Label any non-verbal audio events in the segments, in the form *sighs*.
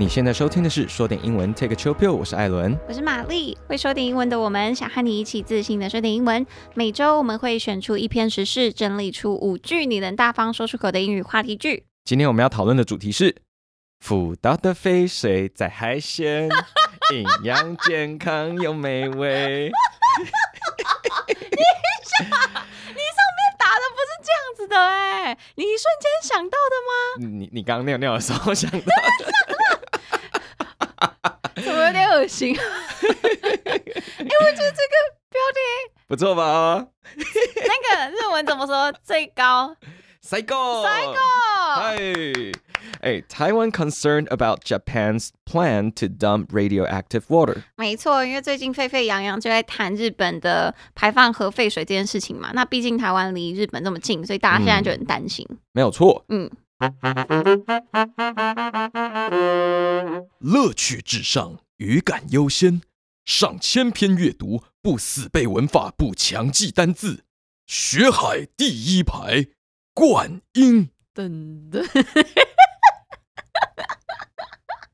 你现在收听的是说点英文，Take a chill pill。我是艾伦，我是玛丽。会说点英文的我们，想和你一起自信的说点英文。每周我们会选出一篇时事，整理出五句你能大方说出口的英语话题句。今天我们要讨论的主题是：福岛的肥水在海鲜，营养健康又美味。*laughs* 你想，你上面打的不是这样子的哎，你一瞬间想到的吗？你你刚刚尿尿的时候想到的。*laughs* *laughs* 怎么有点恶心？*laughs* 哎、欸，我觉得这个标题不错吧？*laughs* 那个日文怎么说？最高？最高？最高？嗨！哎，Taiwan concerned about Japan's plan to dump radioactive water。没错，因为最近沸沸扬扬就在谈日本的排放核废水这件事情嘛。那毕竟台湾离日本这么近，所以大家现在就很担心。嗯、没有错。嗯。乐趣至上，语感优先。上千篇阅读，不死背文法，不强记单字。学海第一排，冠英。噔噔，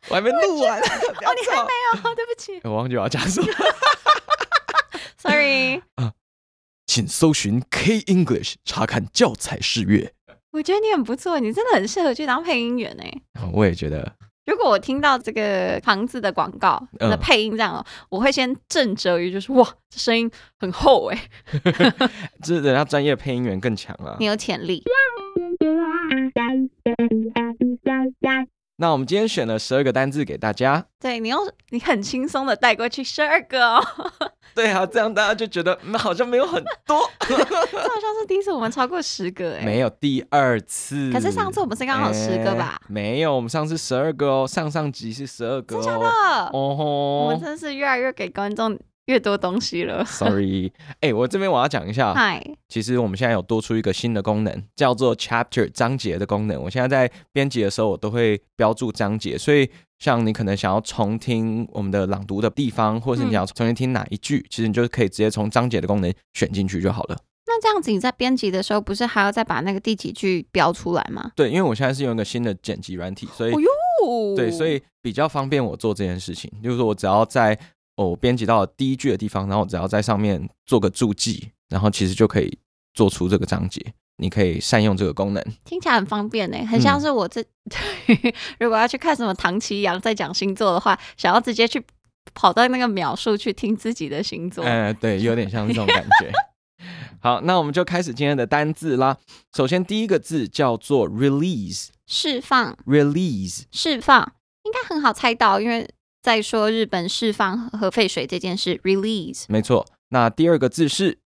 我还没录完。哦，你还没有？对不起，我忘记我要讲什么。Sorry。啊，请搜寻 K English 查看教材试阅。我觉得你很不错，你真的很适合去当配音员哎。我也觉得，如果我听到这个房子的广告的配音这样，嗯、我会先震慑于就是哇，这声音很厚哎。*laughs* *laughs* 这人家专业配音员更强啊。你有潜力。*laughs* 那我们今天选了十二个单字给大家。对，你用你很轻松的带过去十二个哦。*laughs* 对啊，这样大家就觉得、嗯、好像没有很多。*laughs* 这好像是第一次我们超过十个哎，没有第二次。可是上次我们是刚好十个吧？没有，我们上次十二个哦，上上集是十二个哦。真的？哦吼，我们真是越来越给观众越多东西了。Sorry，*laughs* 哎、欸，我这边我要讲一下。嗨，其实我们现在有多出一个新的功能，叫做 Chapter 章节的功能。我现在在编辑的时候，我都会标注章节，所以。像你可能想要重听我们的朗读的地方，或者是你要重新听哪一句，嗯、其实你就可以直接从章节的功能选进去就好了。那这样子你在编辑的时候，不是还要再把那个第几句标出来吗？对，因为我现在是用一个新的剪辑软体，所以，哦、呦对，所以比较方便我做这件事情。就是说我只要在我编辑到了第一句的地方，然后我只要在上面做个注记，然后其实就可以做出这个章节。你可以善用这个功能，听起来很方便呢，很像是我这、*laughs* 嗯、如果要去看什么唐奇阳在讲星座的话，想要直接去跑到那个秒数去听自己的星座。哎、呃，对，有点像这种感觉。*laughs* 好，那我们就开始今天的单字啦。首先第一个字叫做 release，释放，release，释放，应该很好猜到，因为在说日本释放核废水这件事，release，没错。那第二个字是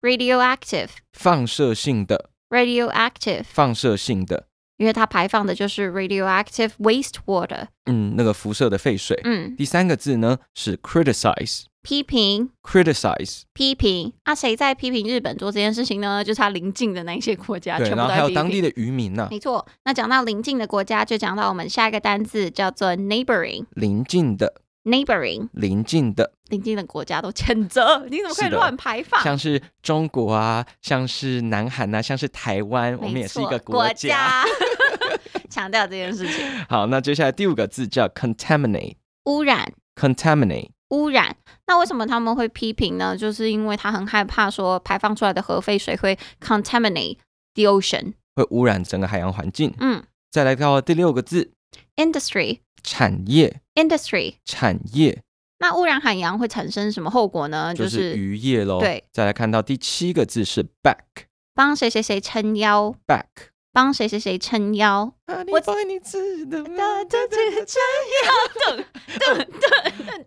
radioactive，放射性的。radioactive 放射性的，因为它排放的就是 radioactive wastewater，嗯，那个辐射的废水。嗯，第三个字呢是 criticize，批评，criticize，批评。啊，谁在批评日本做这件事情呢？就是它邻近的那些国家，对，全部都然后还有当地的渔民呢、啊。没错，那讲到邻近的国家，就讲到我们下一个单字叫做 neighboring，邻近的。Neighboring，邻近的，邻近的国家都谴责，你怎么可以乱排放？像是中国啊，像是南韩啊，像是台湾，我们也是一个国家，*laughs* 强调这件事情。*laughs* 好，那接下来第五个字叫 contaminate，污染，contaminate，污染。那为什么他们会批评呢？就是因为他很害怕说排放出来的核废水会 contaminate the ocean，会污染整个海洋环境。嗯，再来到第六个字，industry。产业，industry，产业。那污染海洋会产生什么后果呢？就是渔业喽。对，再来看到第七个字是 back，帮谁谁谁撑腰，back，帮谁谁谁撑腰。我爱你值得吗？撑腰，噔噔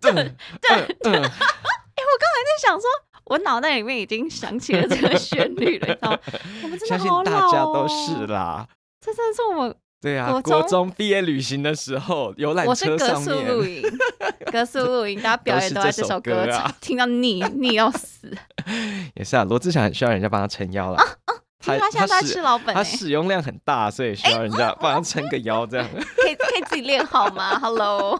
噔噔噔噔。哎，我刚才在想说，我脑袋里面已经想起了这个旋律了，你知道吗？我们真的好老哦。相信大家都是啦。这真的是我们。对啊，国中，毕业旅行的时候，游览车上面，我是格数露营，*laughs* 格数露营，大家表演都在这首歌，歌啊、听到腻腻要死。*laughs* 也是啊，罗志祥很需要人家帮他撑腰了。啊啊他他现在在吃老本，他使用量很大，所以需要人家帮他撑个腰，这样可以可以自己练好吗？*laughs* Hello，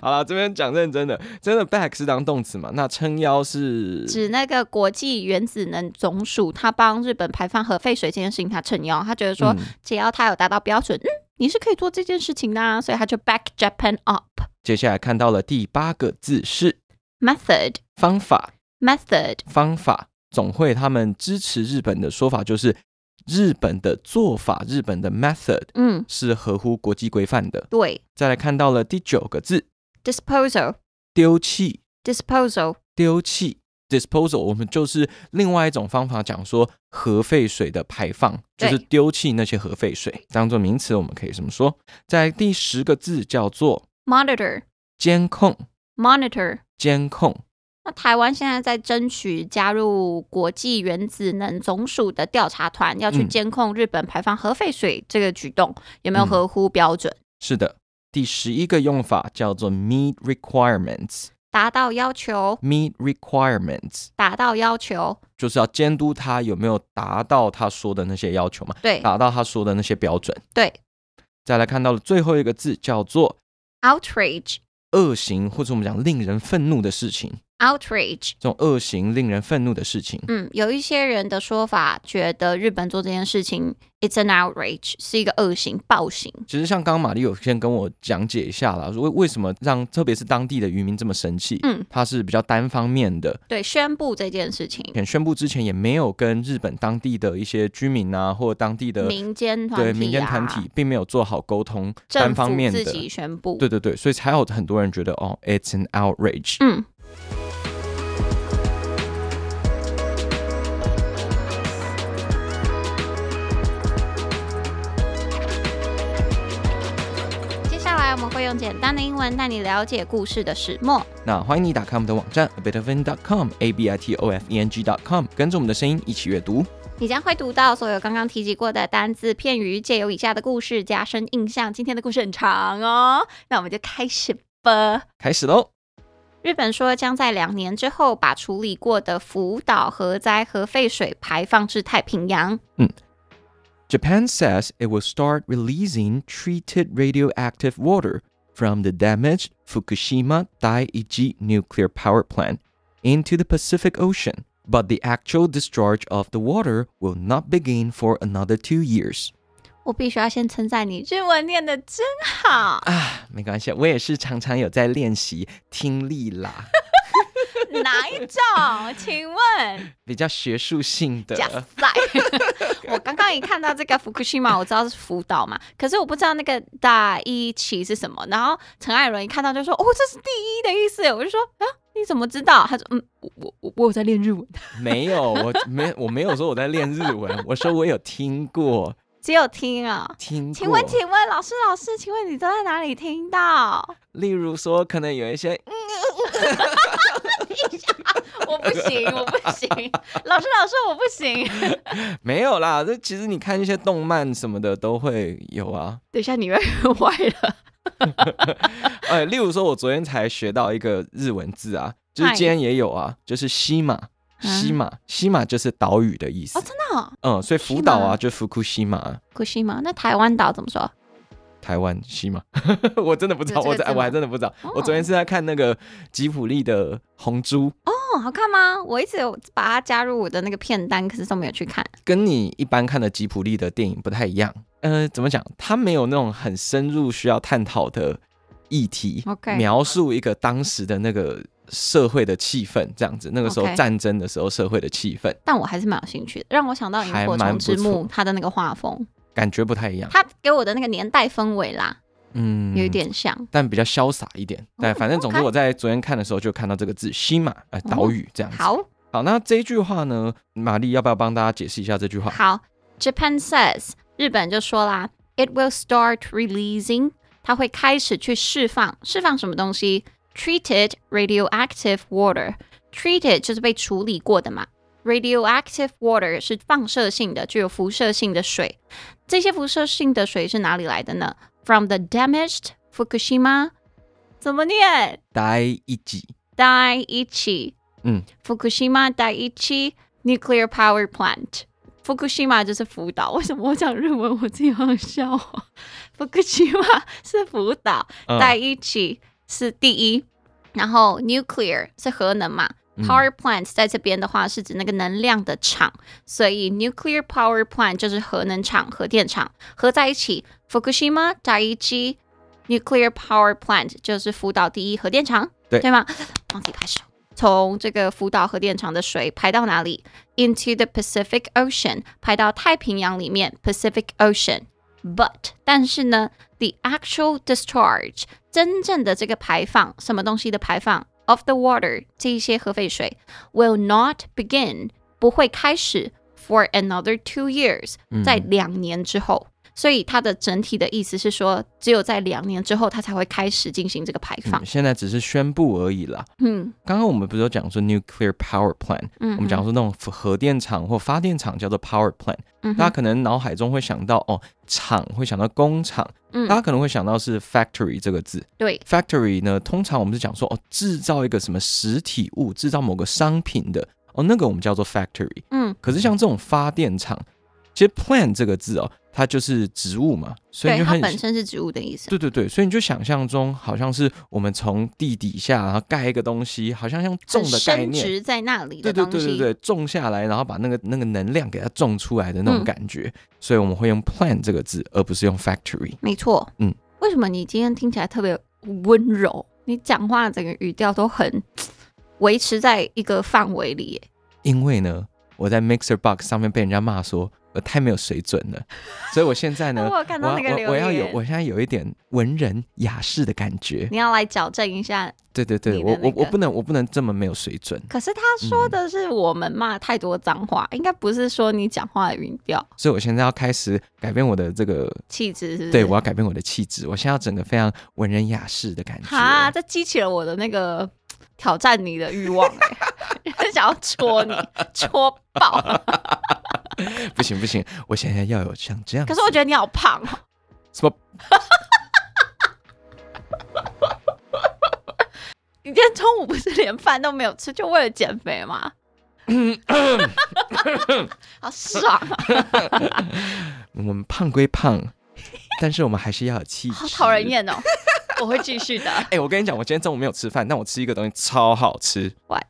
好了，这边讲认真的，真的 back 是当动词嘛？那撑腰是指那个国际原子能总署，他帮日本排放核废水这件事情，他撑腰，他觉得说只要他有达到标准，嗯，你是可以做这件事情的啊，所以他就 back Japan up。接下来看到了第八个字是 method 方法，method 方法。总会他们支持日本的说法就是日本的做法，日本的 method，嗯，是合乎国际规范的。对。再来看到了第九个字 disposal 丢弃，disposal 丢弃。disposal，我们就是另外一种方法讲说核废水的排放，就是丢弃那些核废水。当做名词，我们可以这么说。在第十个字叫做 monitor，监控，monitor 监控。那台湾现在在争取加入国际原子能总署的调查团，要去监控日本排放核废水这个举动、嗯、有没有合乎标准？是的，第十一个用法叫做 meet requirements。达到要求，meet requirements，达到要求，就是要监督他有没有达到他说的那些要求嘛？对，达到他说的那些标准。对，再来看到了最后一个字叫做 outrage，恶行或者我们讲令人愤怒的事情。Outrage 这种恶行令人愤怒的事情，嗯，有一些人的说法觉得日本做这件事情，it's an outrage，是一个恶行暴行。其实像刚刚玛丽有先跟我讲解一下啦，为为什么让特别是当地的渔民这么生气？嗯，他是比较单方面的，对，宣布这件事情，宣布之前也没有跟日本当地的一些居民啊，或当地的民间团体、啊、对民间团体并没有做好沟通，单方面的。自己宣布，对对对，所以才有很多人觉得哦，it's an outrage，嗯。我们会用简单的英文带你了解故事的始末。那欢迎你打开我们的网站 abitofen.com，a b i t o f e n g.com，跟着我们的声音一起阅读。你将会读到所有刚刚提及过的单字片语，借由以下的故事加深印象。今天的故事很长哦，那我们就开始吧。开始喽。日本说将在两年之后把处理过的福岛核灾核废水排放至太平洋。嗯。Japan says it will start releasing treated radioactive water from the damaged Fukushima Daiichi nuclear power plant into the Pacific Ocean, but the actual discharge of the water will not begin for another two years. 我必须要先称赞你，日文念得真好啊！没关系，我也是常常有在练习听力啦。 *sighs* *laughs* 哪一种？请问 *laughs* 比较学术性的。假赛。*laughs* 我刚刚一看到这个福岛嘛，我知道是福岛嘛，可是我不知道那个大一期是什么。然后陈艾伦一看到就说：“哦，这是第一的意思。”我就说：“啊，你怎么知道？”他说：“嗯，我 *laughs* 我我我有在练日文。”没有，我没我没有说我在练日文，我说我有听过，只有听啊，听过。请问，请问老师，老师，请问你都在哪里听到？例如说，可能有一些。我不行，我不行，*laughs* 老师，老师，我不行。*laughs* 没有啦，这其实你看一些动漫什么的都会有啊。等一下你又坏了。*laughs* 哎，例如说，我昨天才学到一个日文字啊，就是今天也有啊，就是西马，西马，西马就是岛屿的意思。哦，真的哦？嗯，所以福岛啊，就福库西马。福库西马，那台湾岛怎么说？台湾西吗，*laughs* 我真的不知道，我在我还真的不知道。我昨天是在看那个吉普力的红猪哦，好看吗？我一直有把它加入我的那个片单，可是都没有去看。跟你一般看的吉普力的电影不太一样。呃，怎么讲？它没有那种很深入需要探讨的议题，Okay. 描述一个当时的那个社会的气氛，这样子。那个时候战争的时候社会的气氛，但我还是蛮有兴趣的，让我想到《萤火虫之墓》它的那个画风。感觉不太一样，他给我的那个年代氛围啦，嗯，有一点像，但比较潇洒一点。对，反正总之我在昨天看的时候就看到这个字“西马”呃，岛屿这样子。好，好，那这一句话呢，玛丽要不要帮大家解释一下这句话？好，Japan says，日本就说啦，It will start releasing，它会开始去释放，释放什么东西？Treated radioactive water，treated 就是被处理过的嘛。Radioactive water 是放射性的，具有辐射性的水。这些辐射性的水是哪里来的呢？From the damaged Fukushima，怎么念？Daiichi。Daiichi。嗯。Fukushima Daiichi Nuclear Power Plant。Fukushima 就是福岛。为什么我讲日文我自己好笑？Fukushima 是福岛，Daiichi 是第一，然后 Nuclear 是核能嘛。Power plant 在这边的话是指那个能量的厂，所以 nuclear power plant 就是核能厂、核电厂合在一起。Fukushima Daiichi nuclear power plant 就是福岛第一核电厂，对对吗？忘记拍手。从这个福岛核电厂的水排到哪里？Into the Pacific Ocean，排到太平洋里面。Pacific Ocean。But 但是呢，the actual discharge 真正的这个排放，什么东西的排放 ？of the water 这一些核废水 will not begin 不会开始 for another two years 在两年之后，嗯、 所以它的整体的意思是说，只有在两年之后，它才会开始进行这个排放。嗯、现在只是宣布而已啦。嗯，刚刚我们不是有讲说 nuclear power plant，嗯，我们讲说那种核电厂或发电厂叫做 power plant，嗯，大家可能脑海中会想到哦，厂会想到工厂。嗯大家可能会想到是 factory 这个字，对，factory 呢，通常我们是讲说哦，制造一个什么实体物，制造某个商品的哦，那个我们叫做 factory。嗯，可是像这种发电厂，其实 plant 这个字哦。它就是植物嘛，所以它本身是植物的意思。对对对，所以你就想象中好像是我们从地底下然后盖一个东西，好像像种的概念，植在那里的东西。对对对对对，种下来，然后把那个那个能量给它种出来的那种感觉。嗯、所以我们会用 plant 这个字，而不是用 factory。没错，嗯，为什么你今天听起来特别温柔？你讲话整个语调都很维持在一个范围里耶。因为呢，我在 Mixer Box 上面被人家骂说。太没有水准了，所以我现在呢，*laughs* 我看到那个留言，我要有，我现在有一点文人雅士的感觉。你要来矫正一下，对对对，我我我不能，我不能这么没有水准。可是他说的是我们骂太多脏话，应该不是说你讲话的语调。所以我现在要开始改变我的这个气质，是不是？对，我要改变我的气质，我现在要整个非常文人雅士的感觉。啊，这激起了我的那个挑战你的欲望，很 *laughs* 想要戳你，*laughs* 戳爆。*laughs* 不行不行，我现在要有像这样。可是我觉得你好胖哦。什么？你今天中午不是连饭都没有吃，就为了减肥吗？*laughs* 好爽啊！*laughs* 我们胖归胖，但是我们还是要有气质。好讨人厌哦！我会继续的。哎、欸，我跟你讲，我今天中午没有吃饭，但我吃一个东西超好吃。What？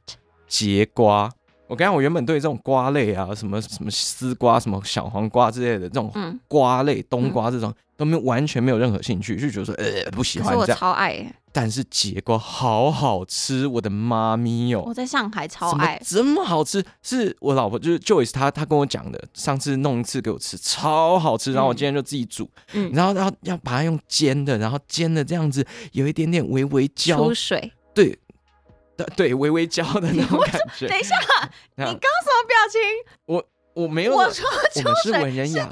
节瓜。我刚刚我原本对这种瓜类啊，什么什么丝瓜、什么小黄瓜之类的这种瓜类、嗯、冬瓜这种，都没完全没有任何兴趣，就觉得说呃不喜欢这样。可是我超爱，但是结果好好吃，我的妈咪哟！我在上海超爱，这么好吃？是我老婆就是 Joyce 她她跟我讲的，上次弄一次给我吃超好吃，然后我今天就自己煮，嗯、然后然后要把它用煎的，然后煎的这样子有一点点微微焦出水，*laughs* 对。微微焦的那种感觉。等一下，*laughs* 你刚什么表情？我我没有，我说秋水是文人雅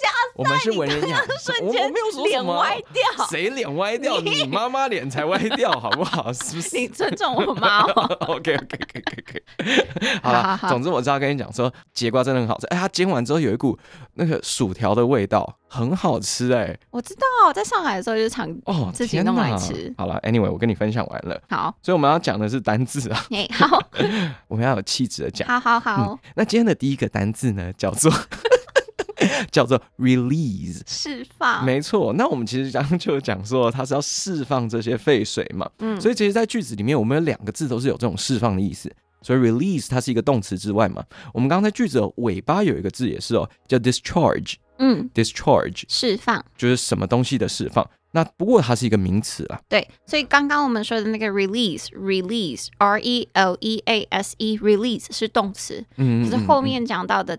士。我们是文人雅士，我我没有说什么。脸歪掉？谁脸歪掉？你妈妈脸才歪掉，好不好？是不是？*laughs* 你尊重我妈 *laughs* 妈。OK OK OK OK。好了，总之我知道跟你讲说，节瓜真的很好吃。哎，它煎完之后有一股那个薯条的味道，很好吃哎。我知道，在上海的时候就常哦自己弄来吃。好了，Anyway，我跟你分享完了。好，所以我们要讲的是单字啊。好，*laughs* 我们要有气质的讲。好好好。那今天的第一个单字呢，叫做。*laughs* 叫做 release 释放，没错。那我们其实刚刚就讲说，它是要释放这些废水嘛。嗯，所以其实，在句子里面，我们有两个字都是有这种释放的意思。所以 release 它是一个动词之外嘛，我们刚刚在句子的尾巴有一个字也是哦，叫 discharge。嗯，discharge 释放就是什么东西的释放。那不过它是一个名词啊。对，所以刚刚我们说的那个 release，release，r e l e a s e，release 是动词。嗯，可是后面讲到的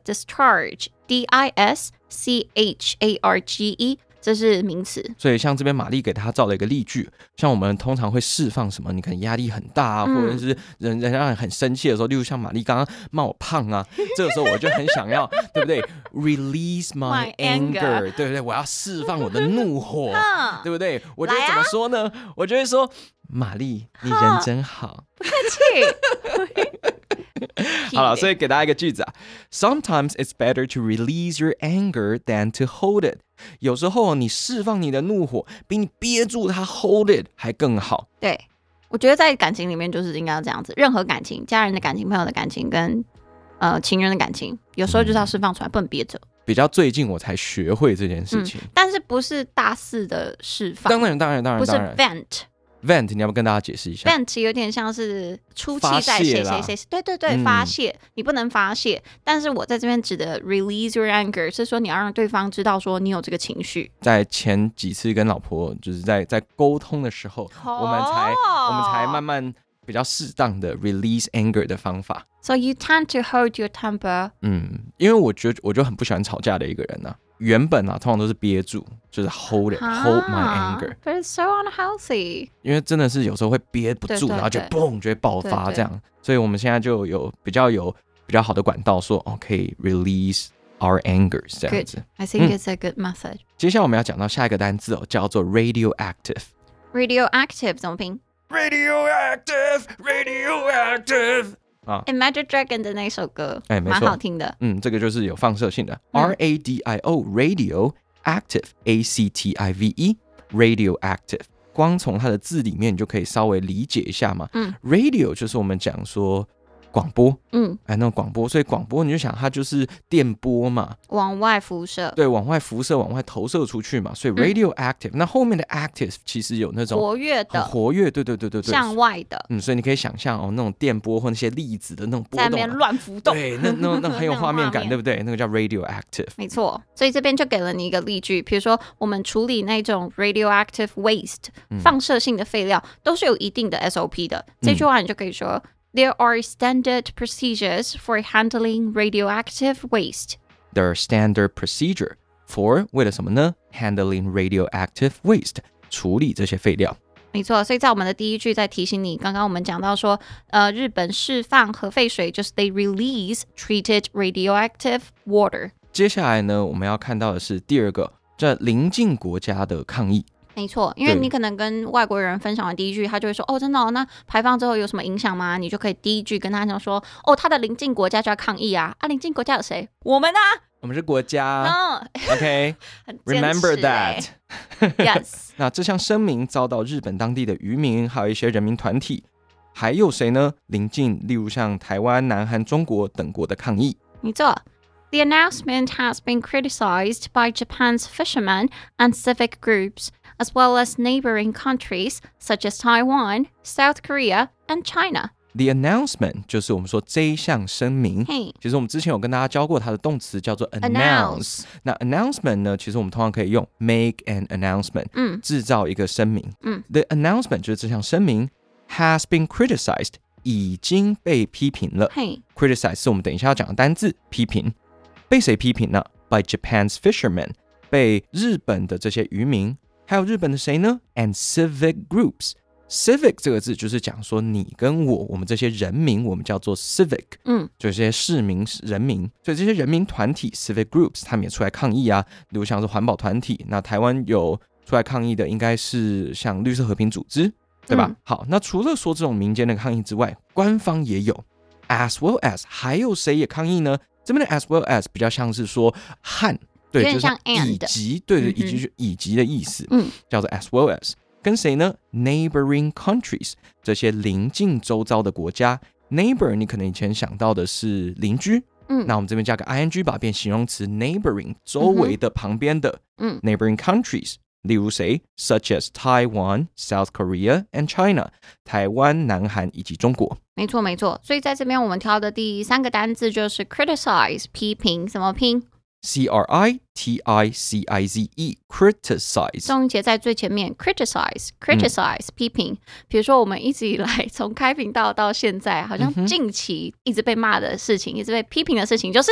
discharge，d i s c h a r g e。这是名词，所以像这边玛丽给他造了一个例句，像我们通常会释放什么？你可能压力很大啊，嗯、或者是人人让人很生气的时候，例如像玛丽刚刚骂我胖啊，这个时候我就很想要，*laughs* 对不对？Release my anger，, 对不对？我要释放我的怒火，*laughs* 对不对？我就会怎么说呢？啊、我就会说，玛丽，你人真好，*laughs* 不客气。好了，所以给大家一个句子啊，Sometimes it's better to release your anger than to hold it。有时候你释放你的怒火，比你憋住它 hold it 还更好。对，我觉得在感情里面就是应该要这样子，任何感情，家人的感情、朋友的感情跟呃情人的感情，有时候就是要释放出来，不能憋着。比较最近我才学会这件事情，嗯、但是不是大肆的释放？当然，当然，当然，不是 vent。vent，你要不跟大家解释一下？vent 有点像是出气在谁谁谁，对对对，嗯、发泄，你不能发泄。但是我在这边指的 release your anger 是说你要让对方知道说你有这个情绪。在前几次跟老婆就是在在沟通的时候，哦、我们才我们才慢慢比较适当的 release anger 的方法。So you tend to hold your temper。嗯，因为我觉得我就很不喜欢吵架的一个人呢、啊。原本啊，通常都是憋住，就是 hold it，hold my anger。But it's so unhealthy。因为真的是有时候会憋不住，然后就嘣，就会爆发这样。所以我们现在就有比较有比较好的管道，说哦，可以 release our anger 这样子。I think it's a good method。接下来我们要讲到下一个单字哦，叫做 radioactive。radioactive 怎么拼？radioactive，radioactive。 啊，Imagine Dragon 的那首歌，哎，蛮好听的。嗯，这个就是有放射性的，R A D I O，radio active A C T I V E，radioactive。光从它的字里面，你就可以稍微理解一下嘛。嗯，radio 就是我们讲说。广播，嗯，哎，那种广播，所以广播你就想它就是电波嘛，往外辐射，对，往外辐射，往外投射出去嘛，所以 radioactive，嗯。那后面的 active 其实有那种活跃的，活跃，对对对对对，向外的，嗯，所以你可以想象哦，那种电波或那些粒子的那种波动，在那边乱浮动，对，那那那 *laughs* 很有画面感，对不对？那个叫 radioactive，没错。所以这边就给了你一个例句，比如说我们处理那种 radioactive waste，嗯，放射性的废料，都是有一定的 SOP 的。这句话你就可以说。嗯 There are standard procedures for handling radioactive waste. There are standard procedure for 为了什么呢？Handling radioactive waste 处理这些废料。没错，所以在我们的第一句在提醒你，刚刚我们讲到说，呃，日本释放核废水就是 they release treated radioactive water。接下来呢，我们要看到的是第二个，这邻近国家的抗议。 没错，因为你可能跟外国人分享完第一句，他就会说：“哦，真的哦，那排放之后有什么影响吗？”你就可以第一句跟他讲说：“哦，他的邻近国家就要抗议啊！啊，邻近国家有谁？我们啊，我们是国家。嗯，OK，Remember *laughs* that。Yes。*laughs* 那这项声明遭到日本当地的渔民，还有一些人民团体，还有谁呢？邻近，例如像台湾、南韩、中国等国的抗议。没错。The announcement has been criticized by Japan's fishermen and civic groups. as well as neighboring countries such as Taiwan, South Korea, and China. The announcement 就是我们说这一项声明。Hey. 其实我们之前有跟大家教过它的动词叫做 announce。Announce. 那 announcement 呢，其实我们通常可以用 make an announcement，嗯，制造一个声明。嗯，The announcement 就是这项声明 has been criticized，已经被批评了。Hey. Criticize 是我们等一下要讲的单字，批评。被谁批评呢？By Japan's fishermen，被日本的这些渔民。 还有日本的谁呢？And civic groups。civic 这个字就是讲说你跟我，我们这些人民，我们叫做 civic，嗯，就这些市民、人民。所以这些人民团体 civic groups，他们也出来抗议啊。比如像是环保团体，那台湾有出来抗议的，应该是像绿色和平组织，对吧？嗯、好，那除了说这种民间的抗议之外，官方也有，as well as，还有谁也抗议呢？这边的 as well as 比较像是说和。对，就是以及，对对，以及是以及的意思，嗯，叫做 as well as，跟谁呢？Neighboring countries，这些邻近周遭的国家。Neighbor，你可能以前想到的是邻居，嗯，那我们这边加个 ing 吧变形容词，neighboring，周围的、旁边的，嗯，neighboring countries，例如谁？Such as Taiwan, South Korea and China，台湾、南韩以及中国。没错，没错。所以在这边我们挑的第三个单字就是 criticize，批评，怎么拼？C R I T I C I Z E，criticize，重音节在最前面，criticize，criticize，批评。比如说，我们一直以来从开频道到现在，好像近期一直被骂的事情，一直被批评的事情，就是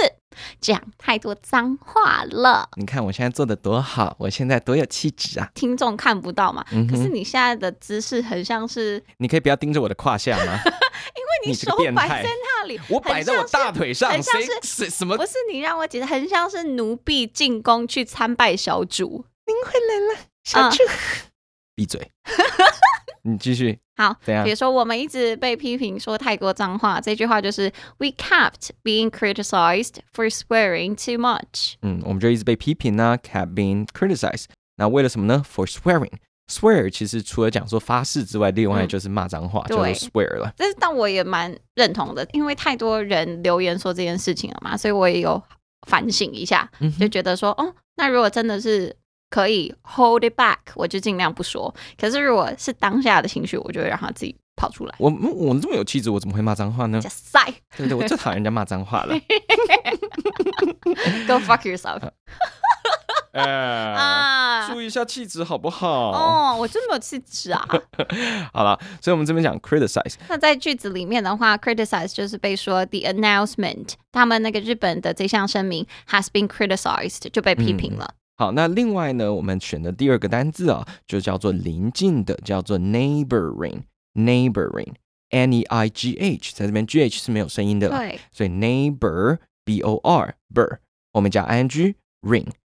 讲太多脏话了。你看我现在做的多好，我现在多有气质啊！听众看不到嘛？可是你现在的姿势很像是……你可以不要盯着我的胯下吗？*laughs* 你手摆在那里，我摆在我大腿上，很像是什么？不是你让我解释很像是奴婢进宫去参拜小主。您回来了，小主。闭嘴！*laughs* 你继续。*laughs* 好，怎样？比如说，我们一直被批评说太多脏话，这句话就是 We kept being criticized for swearing too much。嗯，我们就一直被批评呢，kept being criticized。那为了什么呢？For swearing。Swear 其实除了讲说发誓之外，另外就是骂脏话，嗯、就是 swear 了。但是，但我也蛮认同的，因为太多人留言说这件事情了嘛，所以我也有反省一下，嗯、就觉得说，哦，那如果真的是可以 hold it back，我就尽量不说。可是如果是当下的情绪，我就会让他自己跑出来。我我这么有气质，我怎么会骂脏话呢？塞，对不对？我最讨厌人家骂脏话了。*laughs* Go fuck yourself。哎，啊，注意一下气质好不好？哦，我真没有气质啊。好了，所以我们这边讲 criticize。那在句子里面的话，criticize 就是被说 the announcement，他们那个日本的这项声明 has been criticized 就被批评了。嗯好，那另外呢，我们选的第二个单字啊，就叫做邻近的，叫做 neighboring，neighboring，n e i g h，在这边 g h 是没有声音的，对，所以 neighbor b o r bur，我们加 i n g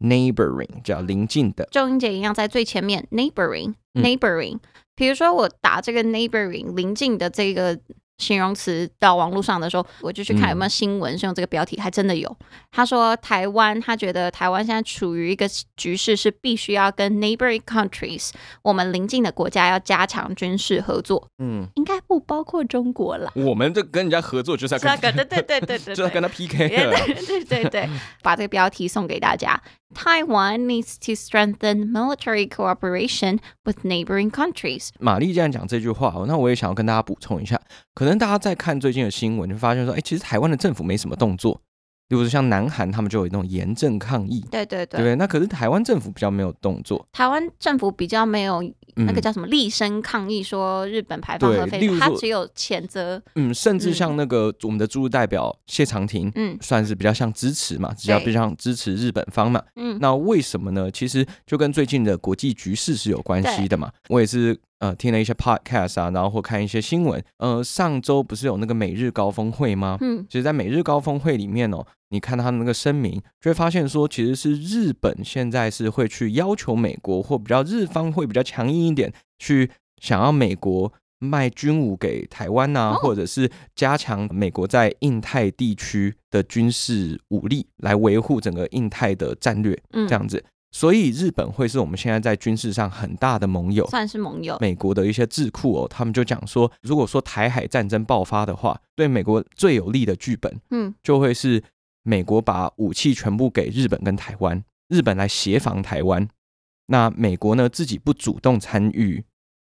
ring，neighboring 叫邻近的，重音节一样在最前面，neighboring，neighboring，比、嗯、如说我打这个 neighboring 邻近的这个。形容词到网络上的时候，我就去看有没有新闻是用这个标题，还真的有。他说台湾，他觉得台湾现在处于一个局势，是必须要跟 neighboring countries，我们邻近的国家要加强军事合作。嗯，应该不包括中国了。我们这跟人家合作就是要跟，对对对对对，*laughs* 就要跟他 PK 对 *laughs* 对对，把这个标题送给大家。Taiwan needs to strengthen military cooperation with neighboring countries。玛丽既然讲这句话，那我也想要跟大家补充一下，可能大家在看最近的新闻，就发现说，哎，其实台湾的政府没什么动作。比如说像南韩，他们就有那种严正抗议，对对对，对不对？那可是台湾政府比较没有动作，台湾政府比较没有那个叫什么厉声抗议，说日本排放核废水，他只有谴责。嗯，甚至像那个我们的驻日代表谢长廷，嗯，算是比较像支持嘛，比较比较像支持日本方嘛。嗯，那为什么呢？其实就跟最近的国际局势是有关系的嘛。我也是。呃，听了一些 podcast 啊，然后或看一些新闻。呃，上周不是有那个美日高峰会吗？嗯，其实，在美日高峰会里面哦，你看他的那个声明，就会发现说，其实是日本现在是会去要求美国，或比较日方会比较强硬一点，去想要美国卖军武给台湾呐、啊，或者是加强美国在印太地区的军事武力，来维护整个印太的战略，这样子。所以日本会是我们现在在军事上很大的盟友，算是盟友。美国的一些智库哦，他们就讲说，如果说台海战争爆发的话，对美国最有利的剧本，嗯，就会是美国把武器全部给日本跟台湾，日本来协防台湾，那美国呢自己不主动参与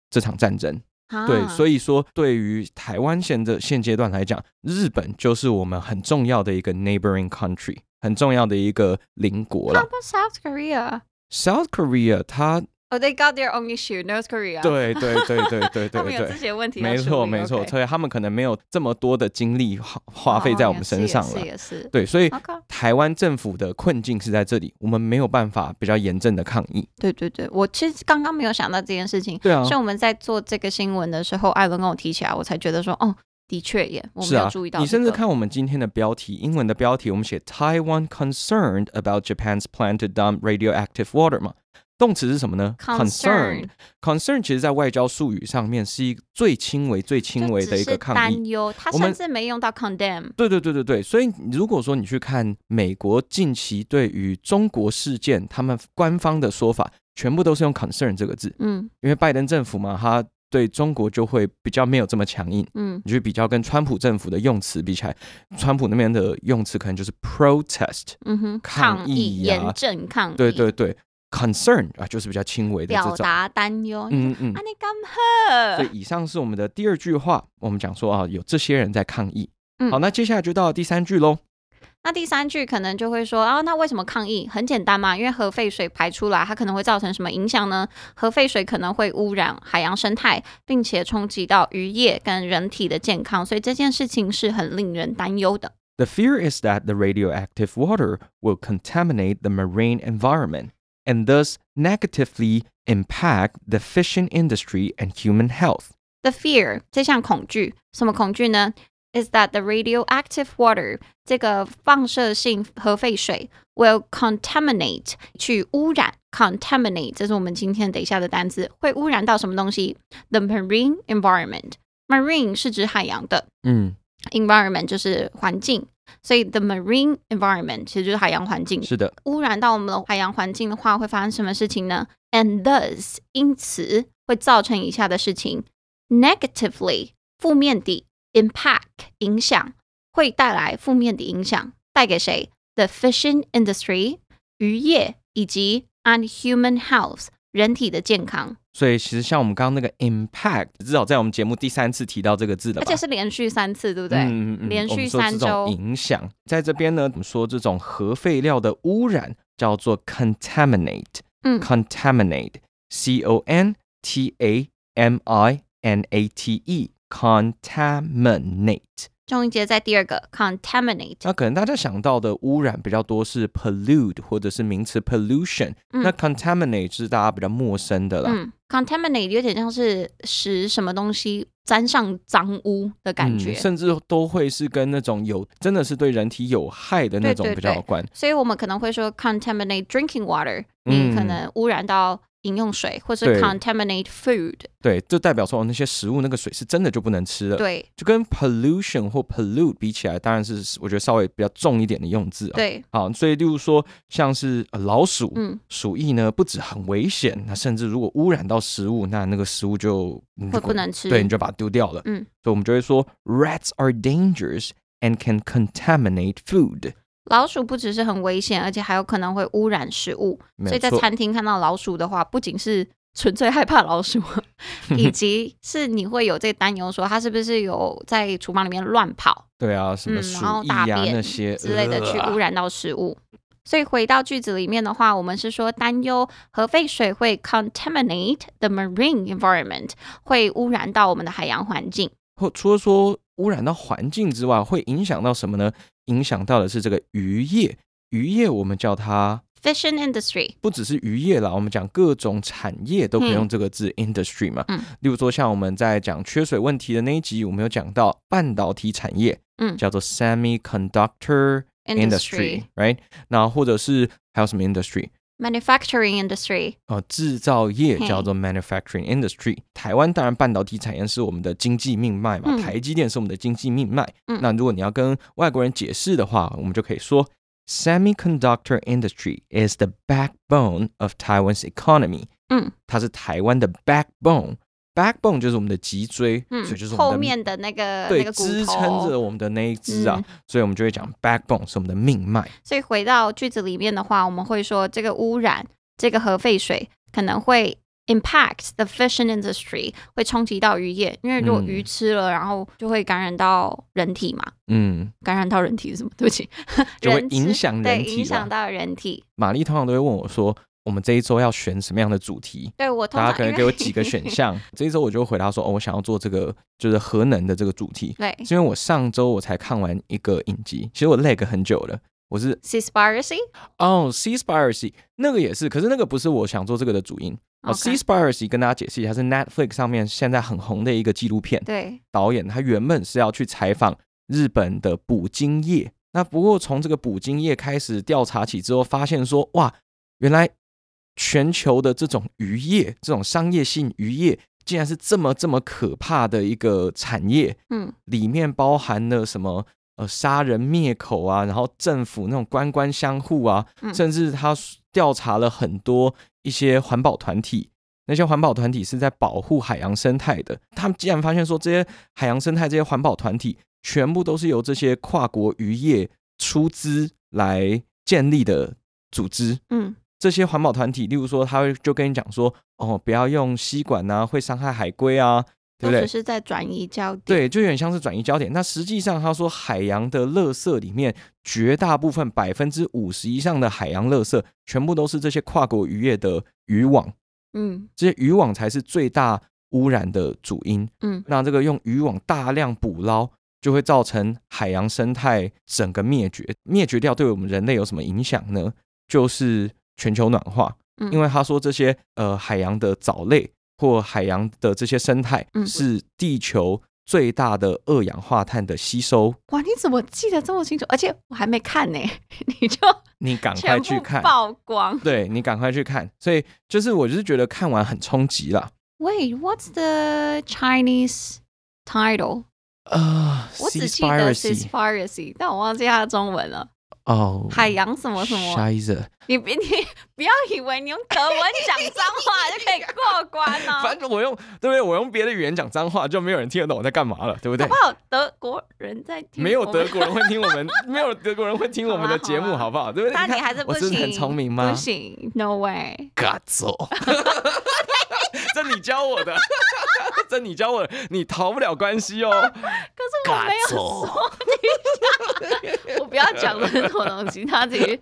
这场战争。啊、对，所以说对于台湾现在现阶段来讲，日本就是我们很重要的一个 neighboring country。很重要的一个邻国了。South Korea。South Korea，它。哦、oh,，They got their own issue. North Korea。对对对对对对对，*laughs* 他们有自己的问题。没错没错，所以他们可能没有这么多的精力花花费在我们身上了。是也是。对，所以台湾政府的困境是在这里，我们没有办法比较严正的抗议。对对对，我其实刚刚没有想到这件事情。对啊。所以我们在做这个新闻的时候，艾伦跟我提起来，我才觉得说，哦。的确耶，我没有注意到、这个。你甚至看我们今天的标题，英文的标题，我们写 Taiwan concerned about Japan's plan to dump radioactive water 嘛？动词是什么呢？concern。concern 其实在外交术语上面是一个最轻微、最轻微的一个抗议。担忧，他甚至没用到 condemn。对对对对对，所以如果说你去看美国近期对于中国事件，他们官方的说法全部都是用 concern 这个字。嗯，因为拜登政府嘛，他。对中国就会比较没有这么强硬，嗯，你就比较跟川普政府的用词比起来，川普那边的用词可能就是 protest，嗯哼，抗议严正抗议，对对对，concern 啊，就是比较轻微的表达担忧，嗯嗯，啊你干嘛？所以以上是我们的第二句话，我们讲说啊，有这些人在抗议，嗯，好，那接下来就到第三句喽。那第三句可能就会说啊，那为什么抗议？很简单嘛，因为核废水排出来，它可能会造成什么影响呢？核废水可能会污染海洋生态，并且冲击到渔业跟人体的健康，所以这件事情是很令人担忧的。The fear is that the radioactive water will contaminate the marine environment and thus negatively impact the fishing industry and human health. The fear 这项恐惧，什么恐惧呢 ？Is that the radioactive water 这个放射性核废水 will contaminate 去污染 contaminate 这是我们今天等一下的单词，会污染到什么东西？The marine environment marine 是指海洋的，嗯，environment 就是环境，所以 the marine environment 其实就是海洋环境。是的，污染到我们的海洋环境的话，会发生什么事情呢？And thus 因此会造成以下的事情：negatively 负面的。 Impact 影响会带来负面的影响，带给谁？The fishing industry 渔业以及 and human health，人体的健康。所以其实像我们刚刚那个 impact，至少在我们节目第三次提到这个字的，而且是连续三次，对不对？嗯嗯，连续三周。影响在这边呢，我们说这种核废料的污染叫做 contaminate，嗯，contaminate，c o n t a m i n a t e，contaminate。重音节在第二个 contaminate，那可能大家想到的污染比较多是 pollute 或者是名词 pollution，嗯、那 contaminate 是大家比较陌生的啦。嗯，contaminate 有点像是使什么东西沾上脏污的感觉，嗯，甚至都会是跟那种有真的是对人体有害的那种比较有关。对对对，所以我们可能会说 contaminate drinking water，你可能污染到。饮用水，或是 contaminate food，对，就代表说那些食物那个水是真的就不能吃了。对，就跟 pollution 或 pollute 比起来，当然是我觉得稍微比较重一点的用字啊。对，好，所以例如说像是老鼠，嗯，鼠疫呢不止很危险，那甚至如果污染到食物，那那个食物就会不能吃，对，你就把它丢掉了。嗯，所以我们就会说 rats are dangerous and can contaminate food。老鼠不只是很危险，而且还有可能会污染食物。所以在餐厅看到老鼠的话，不仅是纯粹害怕老鼠，*laughs* 以及是你会有这个担忧，说它是不是有在厨房里面乱跑？对啊，什么鼠大便那些之类的去污染到食物。所以回到句子里面的话，我们是说担忧核废水会 contaminate the marine environment，会污染到我们的海洋环境。或除了说污染到环境之外，会影响到什么呢？影响到的是这个渔业，渔业我们叫它 fishing industry，不只是渔业啦，我们讲各种产业都可以用这个字、嗯、industry 嘛。嗯，例如说像我们在讲缺水问题的那一集，我们有讲到半导体产业，嗯，叫做 semiconductor industry，right？那或者是还有什么 industry？Manufacturing industry，哦，制造业叫做 manufacturing industry。台湾当然半导体产业是我们的经济命脉嘛，嗯、台积电是我们的经济命脉。嗯、那如果你要跟外国人解释的话，我们就可以说，semiconductor industry is the backbone of Taiwan's economy。嗯，它是台湾的 backbone。 Backbone 就是我们的脊椎，嗯、所以就是我们后面的那个对那个支撑着我们的那一只啊，嗯、所以我们就会讲 backbone 是我们的命脉。所以回到句子里面的话，我们会说这个污染，这个核废水可能会 impact the fishing industry，会冲击到渔业，因为如果鱼吃了，嗯、然后就会感染到人体嘛。嗯，*laughs* 感染到人体是什么？对不起，就会影响人体，影响到人体。玛丽通常都会问我说。我们这一周要选什么样的主题？对，我大家可能给我几个 *laughs* 选项。这一周我就回答说，哦，我想要做这个，就是核能的这个主题。对，是因为我上周我才看完一个影集，其实我 lag 很久了。我是 Seaspiracy 哦，Seaspiracy 那个也是，可是那个不是我想做这个的主因。哦，Seaspiracy 跟大家解释一下，是 Netflix 上面现在很红的一个纪录片。对，导演他原本是要去采访日本的捕鲸业，那不过从这个捕鲸业开始调查起之后，发现说，哇，原来。全球的这种渔业，这种商业性渔业，竟然是这么这么可怕的一个产业。嗯，里面包含了什么？呃，杀人灭口啊，然后政府那种官官相护啊，嗯、甚至他调查了很多一些环保团体，那些环保团体是在保护海洋生态的。他们竟然发现说，这些海洋生态这些环保团体，全部都是由这些跨国渔业出资来建立的组织。嗯。这些环保团体，例如说，他会就跟你讲说，哦，不要用吸管啊，会伤害海龟啊，对不对？只是在转移焦点。对，就有点像是转移焦点。那实际上，他说海洋的垃圾里面，绝大部分百分之五十以上的海洋垃圾，全部都是这些跨国渔业的渔网。嗯，这些渔网才是最大污染的主因。嗯，那这个用渔网大量捕捞，就会造成海洋生态整个灭绝。灭绝掉，对我们人类有什么影响呢？就是。全球暖化，因为他说这些呃海洋的藻类或海洋的这些生态是地球最大的二氧化碳的吸收。哇，你怎么记得这么清楚？而且我还没看呢，*laughs* 你就你赶快去看曝光，对，你赶快去看。所以就是我就是觉得看完很冲击啦。Wait, what's the Chinese title? 呃，我只记得 Seaspiracy，但我忘记它的中文了。哦，海洋什么什么？啥子？你你不要以为你用德文讲脏话就可以过关哦。反正我用对不对？我用别的语言讲脏话，就没有人听得懂我在干嘛了，对不对？好不好？德国人在听，没有德国人会听我们，*laughs* 没有德国人会听我们的节目，好不好？对不对？那你还是不行，很聪明吗？不行，No way。嘎走。*laughs* 这你教我的，*laughs* 这你教我的，你逃不了关系哦。可是我没有说你，*laughs* 我不要讲任何东西，他自己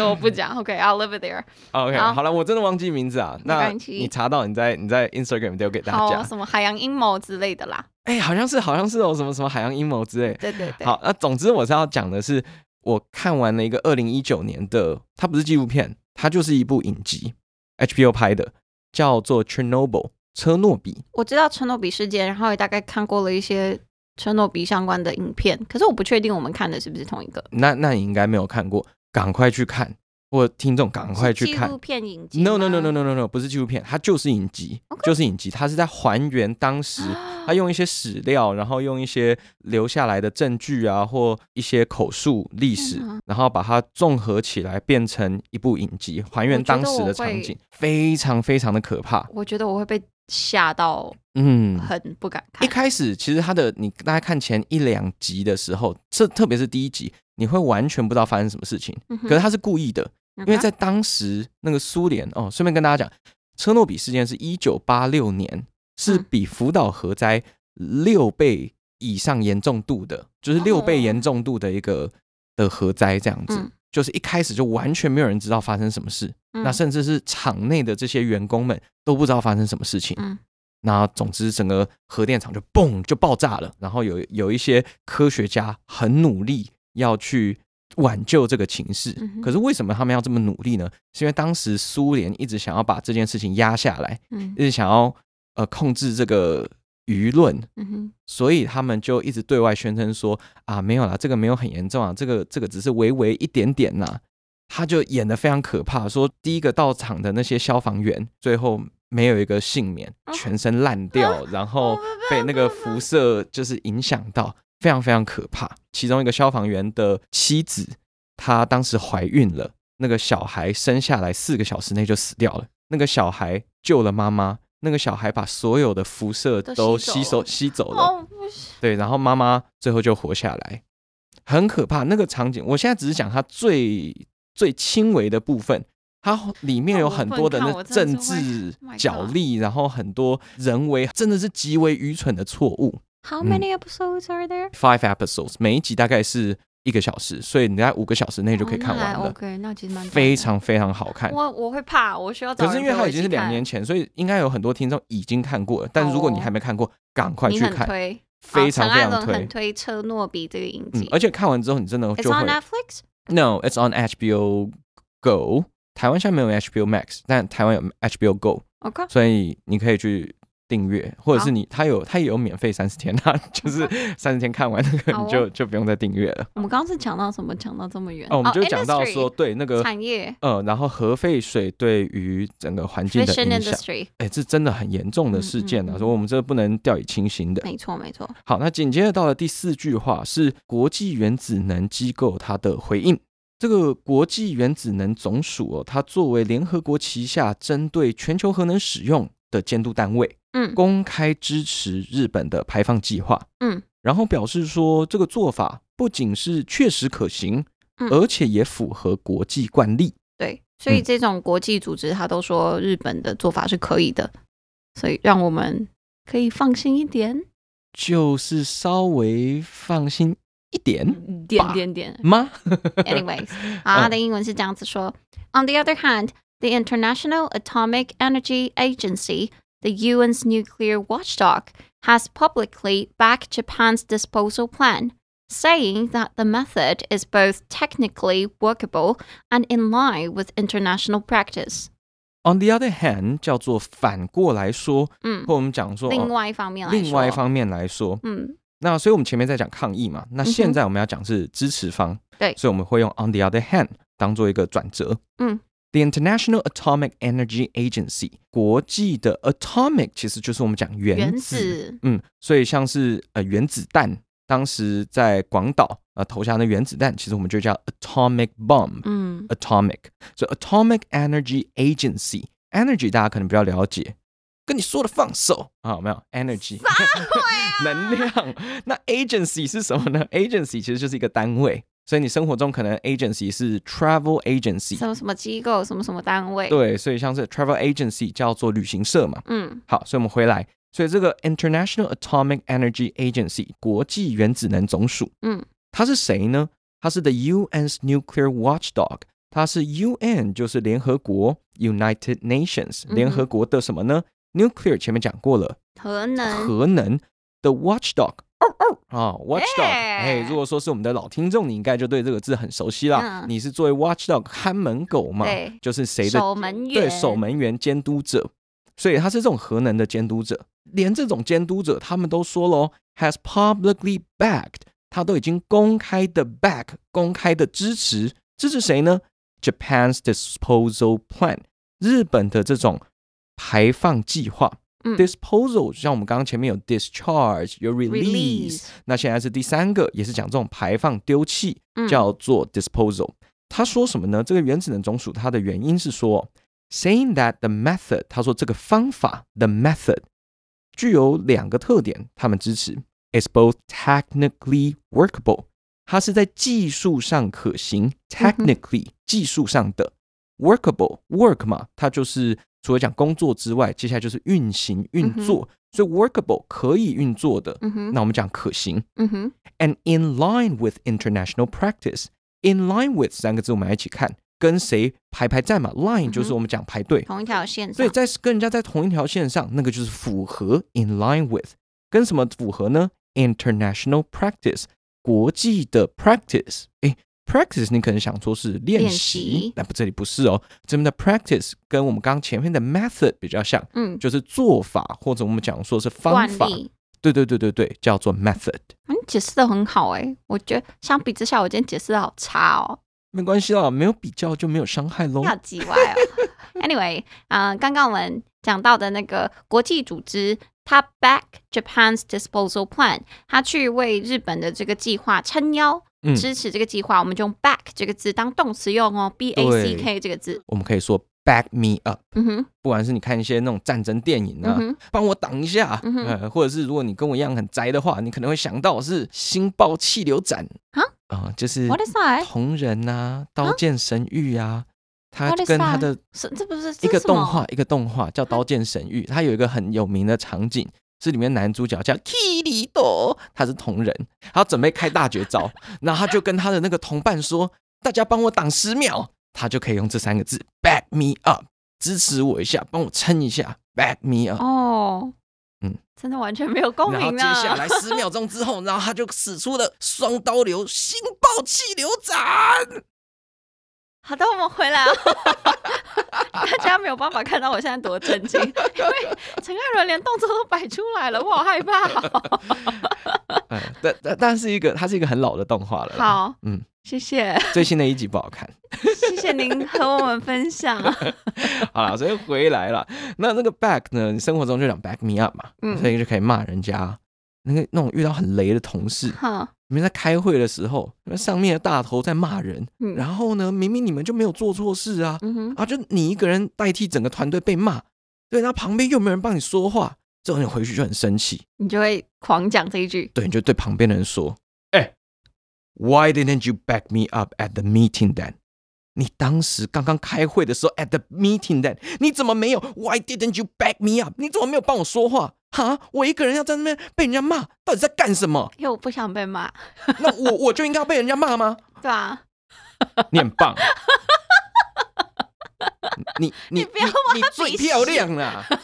我不讲。OK，I'll、okay, leave it there。OK，好了，我真的忘记名字啊。那你查到你在你在 Instagram 丢给大家，什么海洋阴谋之类的啦？哎、欸，好像是好像是有什么什么海洋阴谋之类。对对对。好，那总之我是要讲的是，我看完了一个二零一九年的，它不是纪录片，它就是一部影集，HBO 拍的。叫做 Chernobyl 车诺比，我知道车诺比事件，然后也大概看过了一些车诺比相关的影片，可是我不确定我们看的是不是同一个。那那你应该没有看过，赶快去看，或听众赶快去看。纪录片影集？No No No No No No No，不是纪录片，它就是影集.就是影集，它是在还原当时。它用一些史料，然后用一些留下来的证据啊，或一些口述历史，嗯、然后把它综合起来，变成一部影集，还原当时的场景，非常非常的可怕。我觉得我会被吓到，嗯，很不敢看。一开始其实他的你大家看前一两集的时候，这特别是第一集，你会完全不知道发生什么事情。嗯、可是他是故意的，因为在当时那个苏联哦，顺便跟大家讲，车诺比事件是一九八六年。是比福岛核灾六倍以上严重度的，就是六倍严重度的一个的核灾这样子。嗯、就是一开始就完全没有人知道发生什么事，嗯、那甚至是厂内的这些员工们都不知道发生什么事情。嗯、那总之整个核电厂就嘣就爆炸了，然后有有一些科学家很努力要去挽救这个情势。嗯、可是为什么他们要这么努力呢？是因为当时苏联一直想要把这件事情压下来，嗯、一直想要。呃，控制这个舆论，所以他们就一直对外宣称说啊，没有啦，这个没有很严重啊，这个这个只是微微一点点呐。他就演得非常可怕，说第一个到场的那些消防员最后没有一个幸免，全身烂掉，*laughs* 然后被那个辐射就是影响到，非常非常可怕。其中一个消防员的妻子，她当时怀孕了，那个小孩生下来四个小时内就死掉了，那个小孩救了妈妈。那个小孩把所有的辐射都吸收吸走了，哦、对，然后妈妈最后就活下来，很可怕。那个场景，我现在只是讲它最最轻微的部分，它里面有很多的那政治角力，然后很多人为真的是极为愚蠢的错误。How many episodes are there? Five episodes，每一集大概是。一个小时，所以你在五个小时内就可以看完了。Oh, OK，那其实蛮非常非常好看。我我会怕，我需要找。可是因为它已经是两年前，所以应该有很多听众已经看过了。但如果你还没看过，赶快去看。推，非常非常推。很推车诺比这个影集。而且看完之后，你真的就会。It's on Netflix? No, it's on HBO Go。台湾现在没有 HBO Max，但台湾有 HBO Go。OK，所以你可以去。订阅，或者是你，他有他也有免费三十天，他 *laughs* 就是三十天看完那个，你就就不用再订阅了。我们刚刚是讲到什么？讲到这么远？哦，我们就讲到说，对那个产业，呃，然后核废水对于整个环境的影响，哎，这真的很严重的事件啊！所以我们这不能掉以轻心的。没错，没错。好，那紧接着到了第四句话是国际原子能机构它的回应。这个国际原子能总署哦，它作为联合国旗下针对全球核能使用的监督单位。嗯，公开支持日本的排放计划，嗯，然后表示说这个做法不仅是确实可行，嗯，而且也符合国际惯例。对，所以这种国际组织他都说日本的做法是可以的，所以让我们可以放心一点，就是稍微放心一点，点点点。吗？Anyways，啊，他的英文是这样子说。：On the other hand, the International Atomic Energy Agency The UN's nuclear watchdog has publicly backed Japan's disposal plan, saying that the method is both technically workable and in line with international practice. On the other hand，叫做反过来说，嗯，或我们讲说另外一方面来说，另外一方面来说，嗯，那所以我们前面在讲抗议嘛，那现在我们要讲是支持方，对，所以我们会用 on the other hand 当做一个转折，嗯。 The International Atomic Energy Agency，国际的 atomic 其实就是我们讲原子，嗯，所以像是呃原子弹当时在广岛呃投下的原子弹，其实我们就叫 atomic bomb。嗯，atomic，所以 atomic energy agency，energy 大家可能比较了解，跟你说的放手啊，有没有 energy，能量。那 agency 是什么呢？agency 其实就是一个单位。所以你生活中可能 agency 是 travel agency，什么什么机构，什么什么单位。对，所以像是 travel agency 叫做旅行社嘛。嗯，好，所以我们回来，所以这个 International Atomic Energy Agency 国际原子能总署，嗯，它是谁呢？它是 the UN's nuclear watchdog，它是 UN 就是联合国 United Nations 联合国的什么呢？嗯，nuclear 前面讲过了，核能，核能的 watchdog。啊、oh，watchdog，哎如果说是我们的老听众，你应该就对这个字很熟悉了。嗯、你是作为 watchdog 看门狗嘛？对，就是谁的守门员？对，守门员、监督者。所以他是这种核能的监督者。连这种监督者，他们都说了，has publicly backed，他都已经公开的 back，公开的支持，支持谁呢？Japan's disposal plan，日本的这种排放计划。Disposal 像我们刚刚前面有 discharge 有 release，那现在是第三个，也是讲这种排放丢弃，叫做 disposal。他说什么呢？这个原子能总署它的原因是说，saying that the method，他说这个方法 the method 具有两个特点，他们支持，is both technically workable，它是在技术上可行，technically 技术上的 workable work 嘛，它就是。 除了讲工作之外，接下来就是运行运作，嗯、所以 workable 可以运作的。嗯、那我们讲可行。嗯、哼 And in line with international practice，in line with 三个字我们来一起看，跟谁排排站嘛？Line 就是我们讲排队，同一条线上。对，在跟人家在同一条线上，那个就是符合。In line with 跟什么符合呢？International practice 国际的 practice。诶 Practice，你可能想说是练习，但不，这里不是哦。这边的 practice 跟我们刚刚前面的 method 比较像，嗯，就是做法或者我们讲说是方法。对对对对对，叫做 method。你解释的很好哎，我觉得相比之下，我今天解释的好差哦。没关系啦，没有比较就没有伤害喽。要叽歪哦。*laughs* Anyway，嗯，刚刚我们讲到的那个国际组织，他 back Japan's disposal plan，他去为日本的这个计划撑腰。支持这个计划，我们就用 back 这个字当动词用哦，b a c k 这个字，我们可以说 back me up。嗯哼，不管是你看一些那种战争电影啊，帮我挡一下，呃，或者是如果你跟我一样很宅的话，你可能会想到是星爆气流斩。啊，啊，就是同人呐，刀剑神域啊，它跟它的这不是一个动画，一个动画叫刀剑神域，它有一个很有名的场景。是里面男主角叫 Kirito，他是同人，他准备开大绝招，*laughs* 然后他就跟他的那个同伴说：“大家帮我挡十秒。”他就可以用这三个字 “back me up”，支持我一下，帮我撑一下，“back me up”。哦，嗯，真的完全没有共鸣啊。然后接下来十秒钟之后，然后他就使出了双刀流星爆气流斩。好的，我们回来了。*laughs* 大家没有办法看到我现在多震惊，因为陈艾伦连动作都摆出来了，我好害怕。嗯，*laughs* 但但但是一个，它是一个很老的动画了。好，嗯，谢谢。最新的一集不好看。*laughs* 谢谢您和我们分享。好了，所以回来了。那那个 back 呢？你生活中就讲 back me up 嘛，嗯，所以就可以骂人家。那个那种遇到很雷的同事，哈，你们在开会的时候，那上面的大头在骂人，嗯、然后呢，明明你们就没有做错事啊，嗯、啊，就你一个人代替整个团队被骂，对，那旁边又没有人帮你说话，这种你回去就很生气，你就会狂讲这一句，对，你就对旁边的人说，哎、欸，Why didn't you back me up at the meeting then？你当时刚刚开会的时候，at the meeting then，你怎么没有？Why didn't you back me up？你怎么没有帮我说话？哈，我一个人要在那边被人家骂，到底在干什么？因为我不想被骂。那我我就应该要被人家骂吗？*laughs* 对啊，你很棒。你你你不要你，你最漂亮了。*laughs*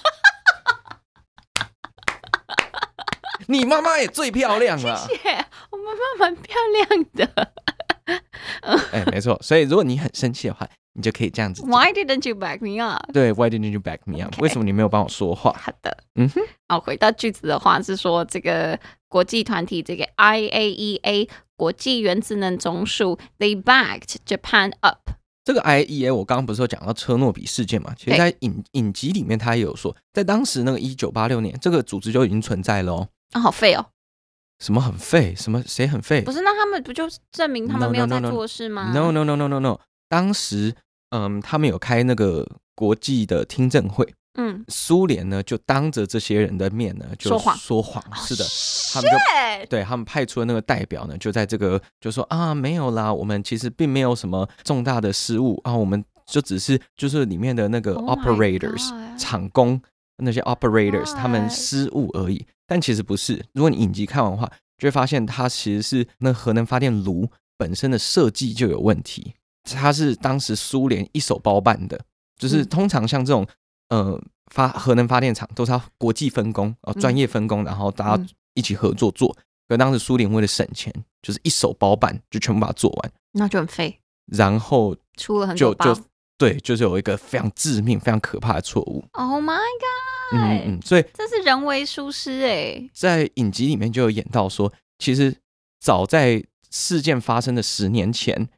你妈妈也最漂亮了。谢谢，我妈妈蛮漂亮的。*laughs* 哎，没错。所以如果你很生气的话。你就可以这样子。Why didn't you back me up？对，Why didn't you back me up？Okay. 为什么你没有帮我说话？好的，嗯哼。好，回到句子的话是说，这个国际团体这个 IAEA 国际原子能总署，they backed Japan up。这个 IAEA 我刚刚不是有讲到车诺比事件嘛？其实，在影影集里面，他也有说，在当时那个一九八六年，这个组织就已经存在了哦。啊，好废哦。什么很废？什么谁很废？不是，那他们不就证明他们没有在做事吗？No no no no no no。当时，嗯，他们有开那个国际的听证会。嗯，苏联呢就当着这些人的面呢就说谎，说谎，是的，oh. 他们就对他们派出的那个代表呢就在这个就说啊没有啦，我们其实并没有什么重大的失误啊，我们就只是就是里面的那个 operators、oh、厂工那些 operators 他们失误而已，但其实不是。如果你影集看完的话，就会发现它其实是那核能发电炉本身的设计就有问题，它是当时苏联一手包办的，就是通常像这种。呃，发核能发电厂都是要国际分工哦，专业分工，然后大家一起合作做。可当时苏联为了省钱，就是一手包办，就全部把它做完，那就很废。然后出了很就就对，就是有一个非常致命、非常可怕的错误。Oh my god！嗯嗯，所以这是人为疏失哎。在影集里面就有演到说，其实早在事件发生的十年前，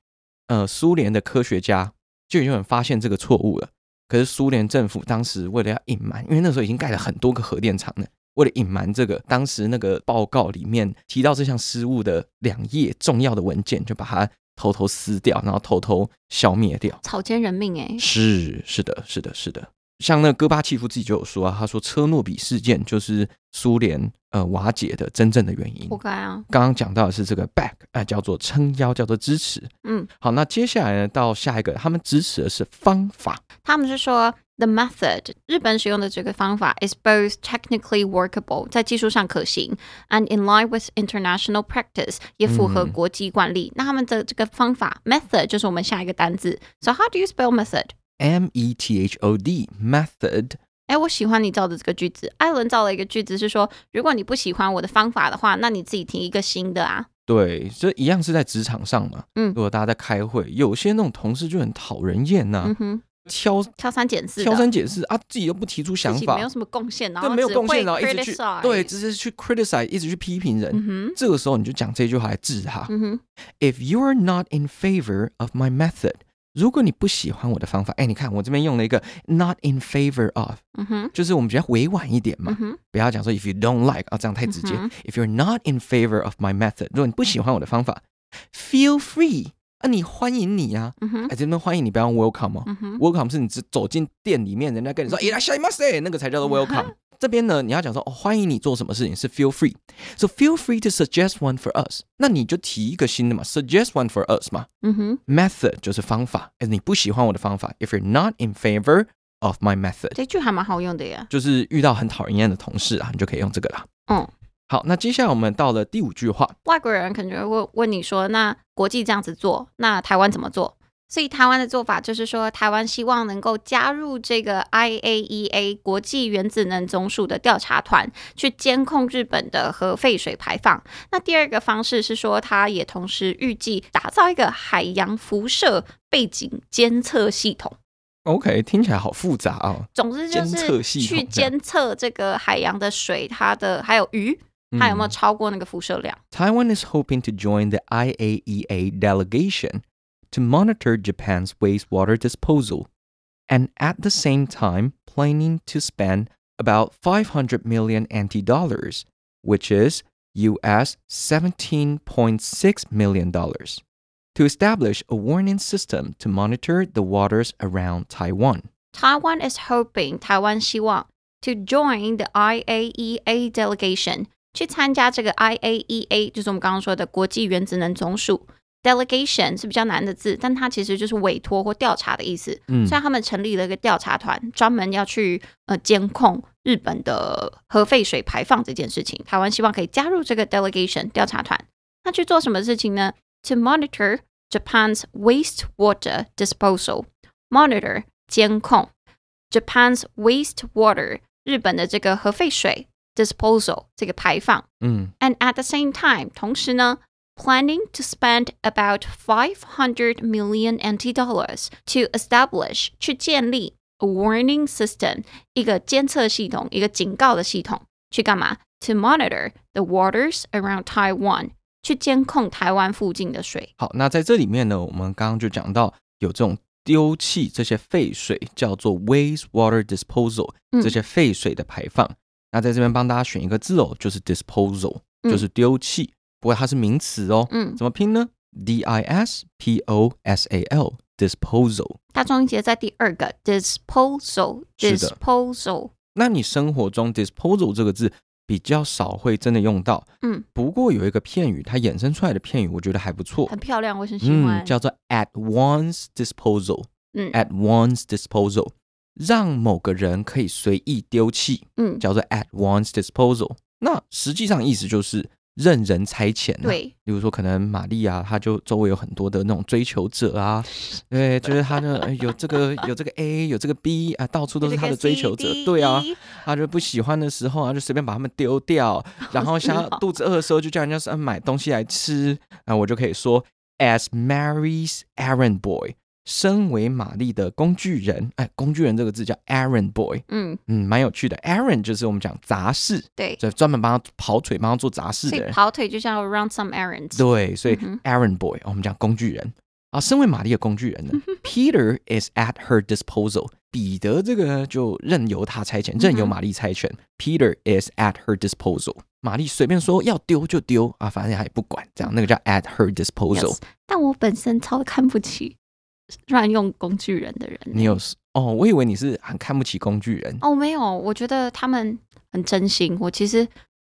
呃，苏联的科学家就已经有发现这个错误了。可是苏联政府当时为了要隐瞒，因为那时候已经盖了很多个核电厂了，为了隐瞒这个，当时那个报告里面提到这项失误的两页重要的文件，就把它偷偷撕掉，然后偷偷消灭掉，草菅人命哎！是是的，是的，是的。像那戈巴契夫自己就有说啊，他说车诺比事件就是苏联呃瓦解的真正的原因。活该啊！刚刚讲到的是这个 back，呃，叫做撑腰，叫做支持。嗯，好，那接下来呢，到下一个，他们支持的是方法。他们是说 the method，日本使用的这个方法 is both technically workable，在技术上可行，and in line with international practice，也符合国际惯例。嗯、那他们的这个方法 method 就是我们下一个单字。So how do you spell method？M E T H O D method。哎，我喜欢你造的这个句子。艾伦造了一个句子是说，如果你不喜欢我的方法的话，那你自己提一个新的啊。对，这一样是在职场上嘛。嗯，如果大家在开会，有些那种同事就很讨人厌呐、啊。嗯哼，挑挑三拣四，挑三拣四啊，自己又不提出想法，没有什么贡献，然后没有贡献，然后一直去对，直接去 criticize，一直去批评人。嗯哼，这个时候你就讲这句话来治他。嗯哼，If you are not in favor of my method。如果你不喜欢我的方法，哎，你看我这边用了一个 not in favor of，嗯哼，就是我们比较委婉一点嘛，嗯哼，不要讲说 if you don't like 啊，这样太直接。嗯哼，If you're not in favor of my method，如果你不喜欢我的方法，feel free，啊，你欢迎你呀，嗯哼，哎，这边欢迎你，不要用 welcome 哦，嗯哼，welcome 是你只走进店里面，人家跟你说，いらっしゃいませ，那个才叫做 welcome。 这边呢，你要讲说哦，欢迎你做什么事情是 feel free，so feel free to suggest one for us。那你就提一个新的嘛，suggest one for us 嘛。嗯哼，method 就是方法，哎，你不喜欢我的方法，if you're not in favor of my method，这句还蛮好用的呀。就是遇到很讨人厌的同事啊，你就可以用这个啦。嗯，好，那接下来我们到了第五句话，外国人可能会问你说，那国际这样子做，那台湾怎么做？所以台湾的做法就是说，台湾希望能够加入这个 IAEA 国际原子能总署的调查团，去监控日本的核废水排放。那第二个方式是说，他也同时预计打造一个海洋辐射背景监测系统。OK，听起来好复杂哦。总之就是去监测这个海洋的水，它的还有鱼，它有没有超过那个辐射量。Taiwan is hoping to join the IAEA delegation. to monitor Japan's wastewater disposal, and at the same time planning to spend about 500 million NT dollars, which is US 17.6 million dollars, to establish a warning system to monitor the waters around Taiwan. Taiwan is hoping 台湾希望 to join the IAEA delegation 去参加这个 IAEA，就是我们刚刚说的国际原子能总署。 Delegation 是比较难的字，但它其实就是委托或调查的意思。嗯，所以他们成立了一个调查团，专门要去呃监控日本的核废水排放这件事情。台湾希望可以加入这个 delegation 调查团。那去做什么事情呢？To monitor Japan's wastewater disposal. Monitor 监控 Japan's wastewater 日本的这个核废水 disposal 这个排放。嗯，And at the same time，同时呢。planning to spend about 500 million NT dollars to establish 去建立 a warning system 一个监测系统，一个警告的系统，去干嘛？To monitor the waters around Taiwan 去监控台湾附近的水。好，那在这里面呢，我们刚刚就讲到有这种丢弃这些废水，叫做 wastewater disposal，这些废水的排放。嗯、那在这边帮大家选一个字哦，就是 disposal。 就是丢弃。 不过它是名词哦。嗯，怎么拼呢？D I S P O S A L，disposal。大中音节在第二个 disposal，disposal。那你生活中 disposal 这个字比较少会真的用到。嗯，不过有一个片语，它衍生出来的片语，我觉得还不错，很漂亮，我很喜欢。嗯，叫做 at one's disposal。嗯，at one's disposal，让某个人可以随意丢弃。嗯，叫做 at one's disposal。那实际上意思就是。任人差遣、啊，对，比如说可能玛丽啊，她就周围有很多的那种追求者啊，*laughs* 对，就是她呢有这个有这个 A，有这个 B 啊，到处都是她的追求者，对啊，她就不喜欢的时候啊，就随便把他们丢掉，*laughs* 然后想要肚子饿的时候就叫人家是买东西来吃，啊，我就可以说 as Mary's errand boy。身为玛丽的工具人，哎，工具人这个字叫 errand boy，嗯嗯，蛮有趣的。errand 就是我们讲杂事，对，就专门帮他跑腿、帮他做杂事的人。跑腿就像 run some errands。对，所以、嗯、errand boy，我们讲工具人啊。身为玛丽的工具人呢，*laughs* Peter is at her disposal。彼得这个就任由他差遣，任由玛丽差遣。Peter is at her disposal。玛丽随便说要丢就丢啊，反正他也不管，这样那个叫 at her disposal。Yes, 但我本身超看不起。乱用工具人的人，你有哦？我以为你是很看不起工具人哦。没有，我觉得他们很真心。我其实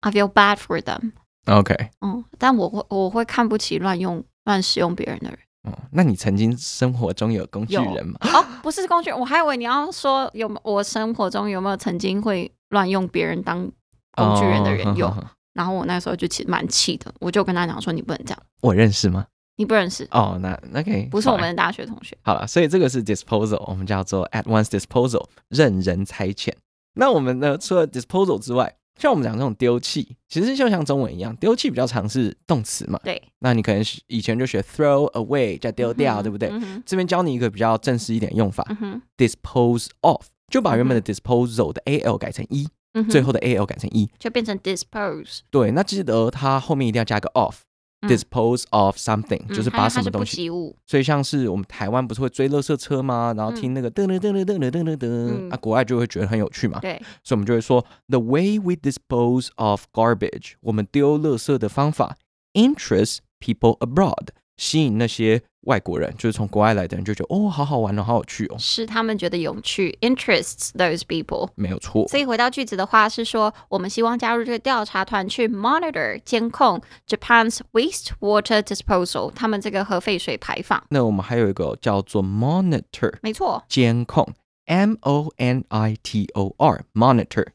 I feel bad for them。OK，嗯，但我会我会看不起乱用乱使用别人的人。哦，那你曾经生活中有工具人吗？哦，不是工具人，我还以为你要说有我生活中有没有曾经会乱用别人当工具人的人有。哦、然后我那时候就其实蛮气的，我就跟他讲说你不能这样。我认识吗？你不认识哦，那那可以，不是我们的大学同学。好了，所以这个是 disposal，我们叫做 at one's disposal，任人差遣。那我们呢，除了 disposal 之外，像我们讲这种丢弃，其实就像中文一样，丢弃比较常是动词嘛。对。那你可能以前就学 throw away，叫丢掉，嗯、对不对？嗯、这边教你一个比较正式一点用法、嗯、，dispose of，就把原本的 disposal 的 al 改成 e，、嗯、最后的 al 改成 e，就变成 dispose。对，那记得它后面一定要加个 of。Dispose of something、嗯、就是把什么东西，所以像是我们台湾不是会追垃圾车吗？然后听那个噔噔噔噔噔噔噔噔噔，啊，国外就会觉得很有趣嘛。对，所以我们就会说，The way we dispose of garbage，我们丢垃圾的方法，interests people abroad。吸引那些外国人，就是从国外来的人，就觉得哦，好好玩哦，好有趣哦，是他们觉得有趣，interests those people，没有错。所以回到句子的话是说，我们希望加入这个调查团去 monitor 监控 Japan's wastewater disposal，他们这个核废水排放。那我们还有一个叫做 monitor，没错，监控，M O N I T O R，monitor。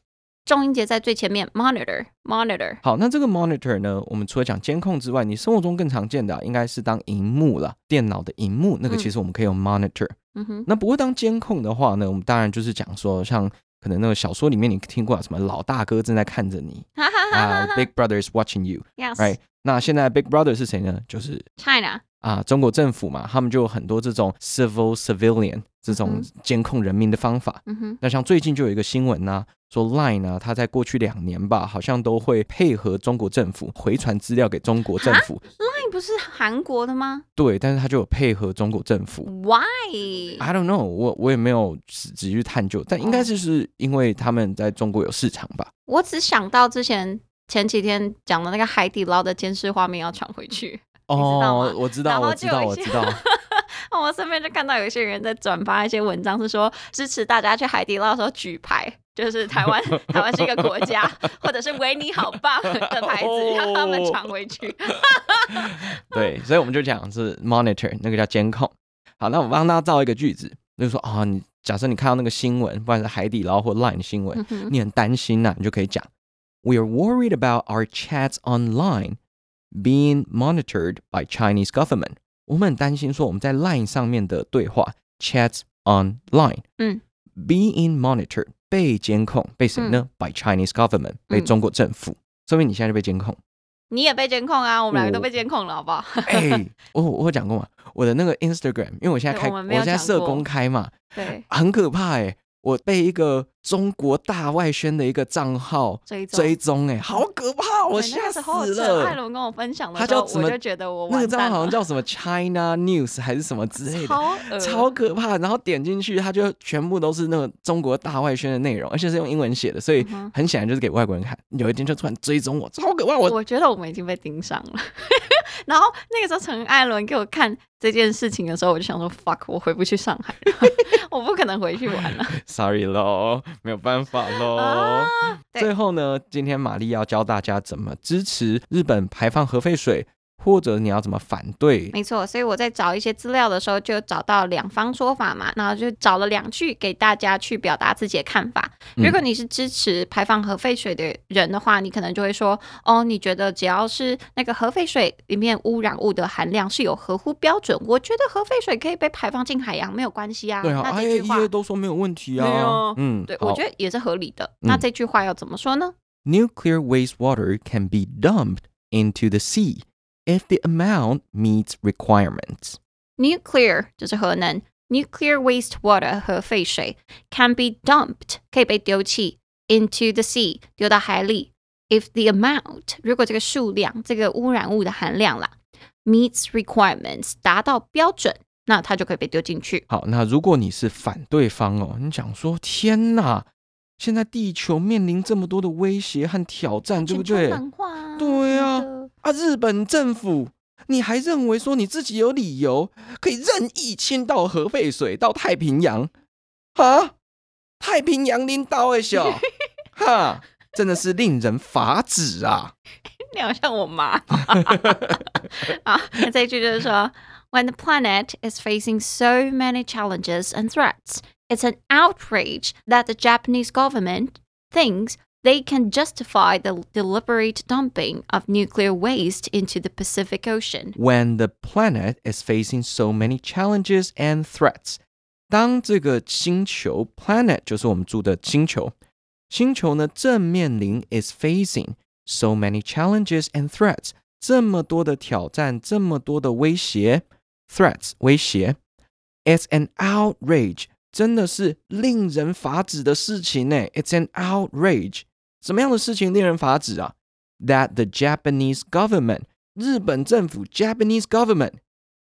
重音节在最前面，monitor monitor。好，那这个 monitor 呢，我们除了讲监控之外，你生活中更常见的、啊、应该是当荧幕了，电脑的荧幕，那个其实我们可以用 monitor。嗯哼。那不过当监控的话呢，我们当然就是讲说，像可能那个小说里面你听过什么老大哥正在看着你 *laughs* 啊、uh,，Big Brother is watching you，right？、Yes. 那现在 Big Brother 是谁呢？就是 China。啊，中国政府嘛，他们就有很多这种 civil civilian 这种监控人民的方法。嗯哼。那像最近就有一个新闻呢、啊，说 Line 呢、啊，它在过去两年吧，好像都会配合中国政府回传资料给中国政府。Line 不是韩国的吗？对，但是它就有配合中国政府。Why？I don't know，我我也没有仔细去探究，但应该就是因为他们在中国有市场吧。我只想到之前前几天讲的那个海底捞的监视画面要传回去。哦，我知道，我知道，我知道。*laughs* 我身边就看到有些人在转发一些文章，是说支持大家去海底捞的时候举牌，就是台湾，*laughs* 台湾是一个国家，或者是维尼好棒的牌子，让他们传回去。对，所以我们就讲是 monitor，那个叫监控。好，那我帮大家造一个句子，就是说啊，你假设你看到那个新闻，不管是海底捞或 Line 新闻，你很担心呐，你就可以讲，We are worried about our chats online being monitored by Chinese government。我们很担心说我们在 Line 上面的对话 chats online，嗯，being monitored 被监控，被谁呢、嗯、？by Chinese government，被中国政府。说明你现在就被监控，你也被监控啊，我们两个都被监控了，好不好？哎、欸，我我有讲过嘛，我的那个 Instagram，因为我现在开，我，我现在设公开嘛，对，很可怕哎、欸。我被一个中国大外宣的一个账号追追踪，哎，好可怕，我吓死了。艾伦跟我分享的，他叫什么？我就觉得我那个账号好像叫什么 China News 还是什么之类的，超超可怕。然后点进去，他就全部都是那个中国大外宣的内容，而且是用英文写的，所以很显然就是给外国人看。有一天就突然追踪我，超可怕。我我觉得我们已经被盯上了。然后那个时候陈艾伦给我看这件事情的时候，我就想说 fuck，我回不去上海了，我不可能回去玩了。Sorry 喽，没有办法喽。啊、最后呢，今天玛丽要教大家怎么支持日本排放核废水。或者你要怎么反对？没错，所以我在找一些资料的时候，就找到两方说法嘛，然后就找了两句给大家去表达自己的看法。如果你是支持排放核废水的人的话，你可能就会说，哦，你觉得只要是那个核废水里面污染物的含量是有合乎标准，我觉得核废水可以被排放进海洋没有关系啊。对啊，那这句话 IAEA 都说没有问题啊。啊嗯，对，我觉得也是合理的。嗯、那这句话要怎么说呢？Nuclear wastewater can be dumped into the sea. If the amount meets requirements, nuclear 就是核能，nuclear wastewater 核废水 can be dumped 可以被丢弃 into the sea 丢到海里。If the amount 如果这个数量这个污染物的含量啦 meets requirements 达到标准，那它就可以被丢进去。好，那如果你是反对方哦，你讲说天哪， 现在地球面临这么多的威胁和挑战，对不对？对呀、啊。啊！日本政府，你还认为说你自己有理由可以任意倾倒核废水到太平洋？啊！太平洋拎刀哎，小 *laughs* 哈，真的是令人发指啊！*laughs* 你好像我妈 *laughs* 啊！那这一句就是说，When the planet is facing so many challenges and threats, it's an outrage that the Japanese government thinks. They can justify the deliberate dumping of nuclear waste into the Pacific Ocean. When the planet is facing so many challenges and threats，当这个星球 planet 就是我们住的星球，星球呢正面临 is facing so many challenges and threats，这么多的挑战，这么多的威胁，threats 威胁，it's an outrage， 真的是令人发指的事情呢，it's an outrage。什么样的事情令人发指啊？That the Japanese government，日本政府 Japanese government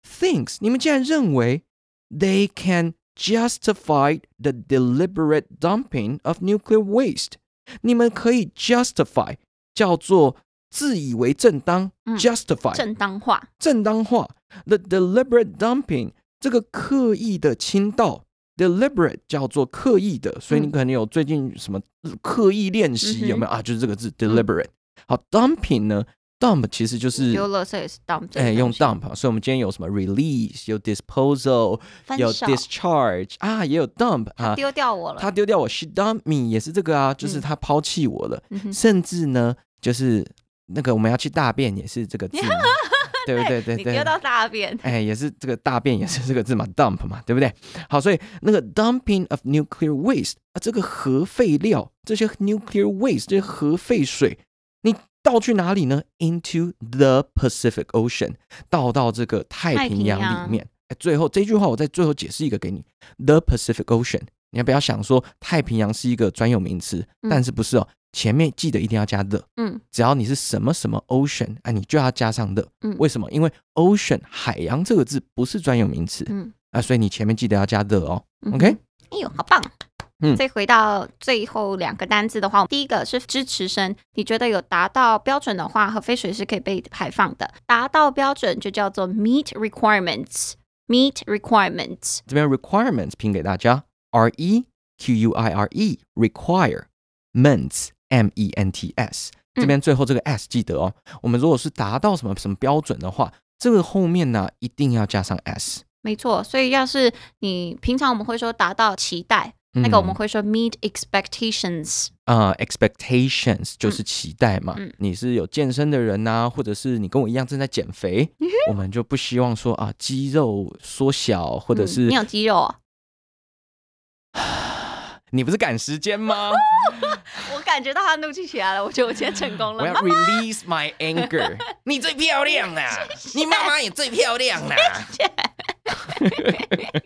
thinks，你们竟然认为 they can justify the deliberate dumping of nuclear waste，你们可以 justify 叫做自以为正当、嗯、，justify 正当化，正当化 the deliberate dumping 这个刻意的倾倒。 Deliberate 叫做刻意的，所以你可能有最近什么刻意练习有没有、嗯、啊？就是这个字 deliberate。好，dumping 呢？dump 其实就是丢垃圾也是 dump，哎，用 dump。所以我们今天有什么 release，有 disposal，有 discharge 啊，也有 dump 啊，丢掉我了，他丢掉我，she dumped me 也是这个啊，就是他抛弃我了。嗯、甚至呢，就是那个我们要去大便也是这个字。*laughs* *laughs* 对不对？对对，你丢到大便，哎，也是这个大便也是这个字嘛，dump 嘛，对不对？好，所以那个 dumping of nuclear waste 啊，这个核废料，这些 nuclear waste，这些核废水，你倒去哪里呢？Into the Pacific Ocean，倒到这个太平洋里面。哎，最后这句话我再最后解释一个给你，the Pacific Ocean，你要不要想说太平洋是一个专有名词？嗯、但是不是哦？前面记得一定要加 the，嗯，只要你是什么什么 ocean，啊，你就要加上 the，嗯，为什么？因为 ocean 海洋这个字不是专有名词，嗯，啊，所以你前面记得要加 the 哦，OK？哎呦，好棒，嗯，再回到最后两个单字的话，第一个是支持声，你觉得有达到标准的话，核废水是可以被排放的，达到标准就叫做 meet requirements，meet requirements，这边 requirements 拼给大家，R E Q U I R E require，ments。M E N T S，这边最后这个 S 记得哦。嗯、我们如果是达到什么什么标准的话，这个后面呢一定要加上 S。没错，所以要是你平常我们会说达到期待，嗯、那个我们会说 meet expectations。啊、uh,，expectations 就是期待嘛。嗯、你是有健身的人呐、啊，或者是你跟我一样正在减肥，嗯、我们就不希望说啊肌肉缩小，或者是、嗯、你有肌肉啊。你不是赶时间吗？*laughs* 我感觉到他怒气起来了，我觉得我今天成功了。我要 release my anger。*laughs* 你最漂亮啦！你妈妈也最漂亮啦！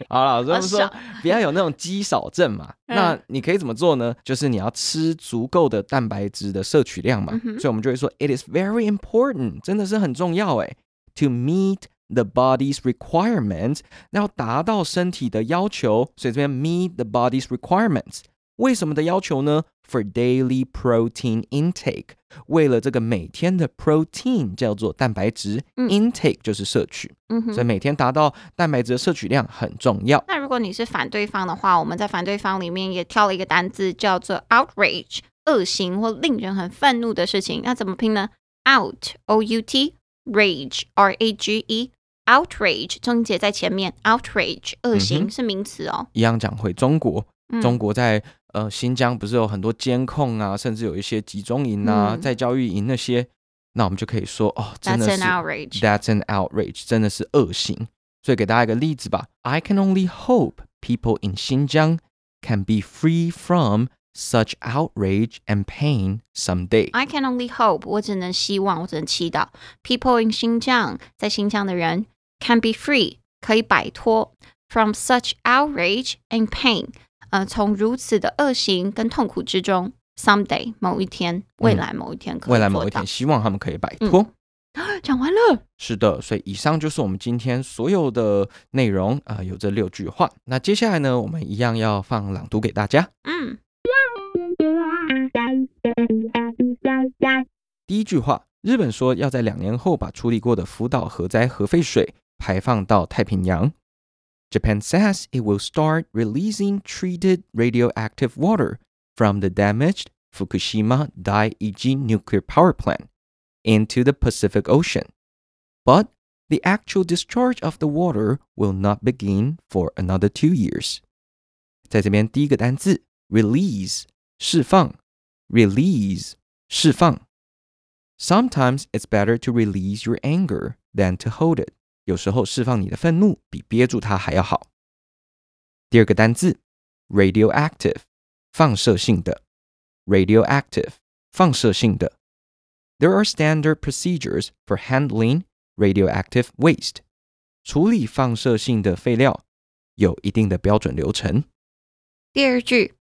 好了，所以说不要有那种肌少症嘛。那你可以怎么做呢？就是你要吃足够的蛋白质的摄取量嘛。所以我们就会说，it is very important，真的是很重要哎，to meet the body's requirements，要达到身体的要求。所以这边 meet the body's requirements。为什么的要求呢？For daily protein intake，为了这个每天的 protein 叫做蛋白质、嗯、intake 就是摄取，嗯哼，所以每天达到蛋白质的摄取量很重要。那如果你是反对方的话，我们在反对方里面也挑了一个单字叫做 outrage，恶行或令人很愤怒的事情，那怎么拼呢？out o u t rage r a g e outrage，重音节在前面，outrage 恶行是名词哦。一样讲回中国。中国在呃新疆不是有很多监控啊，甚至有一些集中营啊，在教育营那些，那我们就可以说哦，真的是 That's an outrage. That's an outrage，真的是恶行。所以给大家一个例子吧，I can only hope people in Xinjiang can be free from such outrage and pain someday. I can only hope，我只能希望，我只能祈祷，people in Xinjiang，在新疆的人 can be free，可以摆脱 from such outrage and pain。呃，从如此的恶行跟痛苦之中，someday 某一天，未来某一天可以、嗯，未来某一天，希望他们可以摆脱。嗯、*gasps* 讲完了，是的，所以以上就是我们今天所有的内容啊、呃，有这六句话。那接下来呢，我们一样要放朗读给大家。嗯，第一句话，日本说要在两年后把处理过的福岛核灾核废水排放到太平洋。Japan says it will start releasing treated radioactive water from the damaged Fukushima Daiichi nuclear power plant into the Pacific Ocean. But the actual discharge of the water will not begin for another two years. 在这边第一个单字 release 释放 release 释放 Sometimes it's better to release your anger than to hold it. 有时候释放你的愤怒比憋住它还要好。第二个单字，radioactive，放射性的，radioactive，放射性的。There are standard procedures for handling radioactive waste。处理放射性的废料有一定的标准流程。第二句，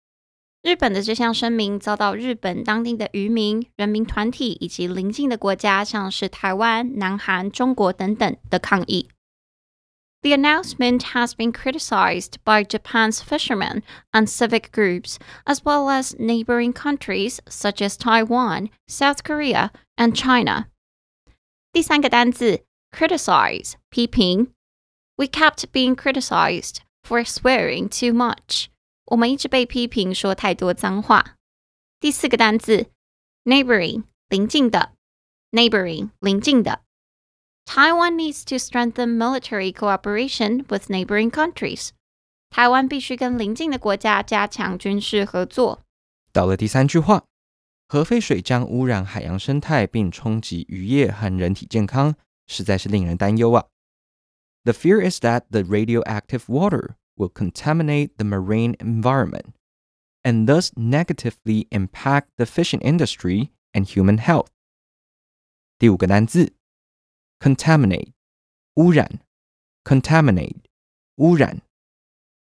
日本的这项声明遭到日本当地的渔民、人民团体以及邻近的国家，像是台湾、南韩、中国等等的抗议。The announcement has been criticized by Japan's fishermen and civic groups, as well as neighboring countries such as Taiwan, South Korea, and China. 第三个单字 criticize 批评。We kept being criticized for swearing too much. 我们一直被批评说太多脏话。第四个单字，neighboring，邻近的，neighboring，邻近的。Taiwan needs to strengthen military cooperation with neighboring countries. 台湾必须跟邻近的国家加强军事合作。到了第三句话，核废水将污染海洋生态并冲击渔业和人体健康，实在是令人担忧啊。The fear is that the radioactive water will contaminate the marine environment and thus negatively impact the fishing industry and human health。第五个单字，contaminate，污染，contaminate，污染。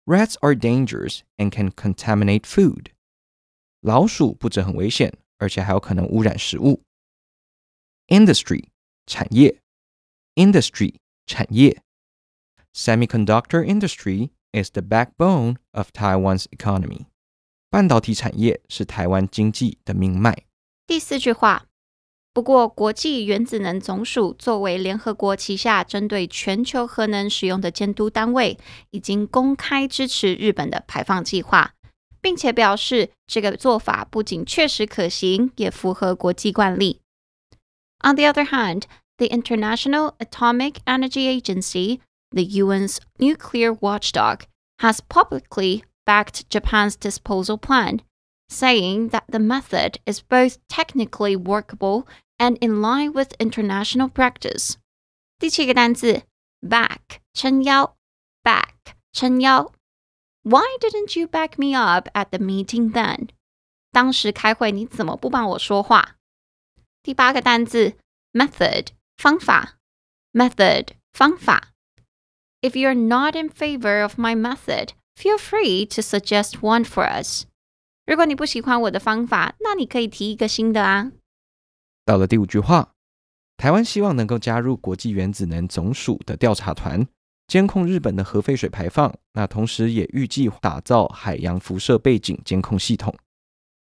Rats are dangerous and can contaminate food。老鼠不止很危险，而且还有可能污染食物。Industry，产业，industry，产业。Semiconductor industry。 is the backbone of Taiwan's economy。半导体产业是台湾经济的命脉。第四句话，不过国际原子能总署作为联合国旗下针对全球核能使用的监督单位，已经公开支持日本的排放计划，并且表示这个做法不仅确实可行，也符合国际惯例。On the other hand, the International Atomic Energy Agency the UN's nuclear watchdog has publicly backed Japan's disposal plan, saying that the method is both technically workable and in line with international practice. 第七个单字 back 撑腰 back 撑腰 Why didn't you back me up at the meeting then? 当时开会你怎么不帮我说话？第八个单字 method 方法 method 方法 If you're not in favor of my method, feel free to suggest one for us. 如果你不喜欢我的方法，那你可以提一个新的啊。到了第五句话，台湾希望能够加入国际原子能总署的调查团，监控日本的核废水排放。那同时也预计打造海洋辐射背景监控系统。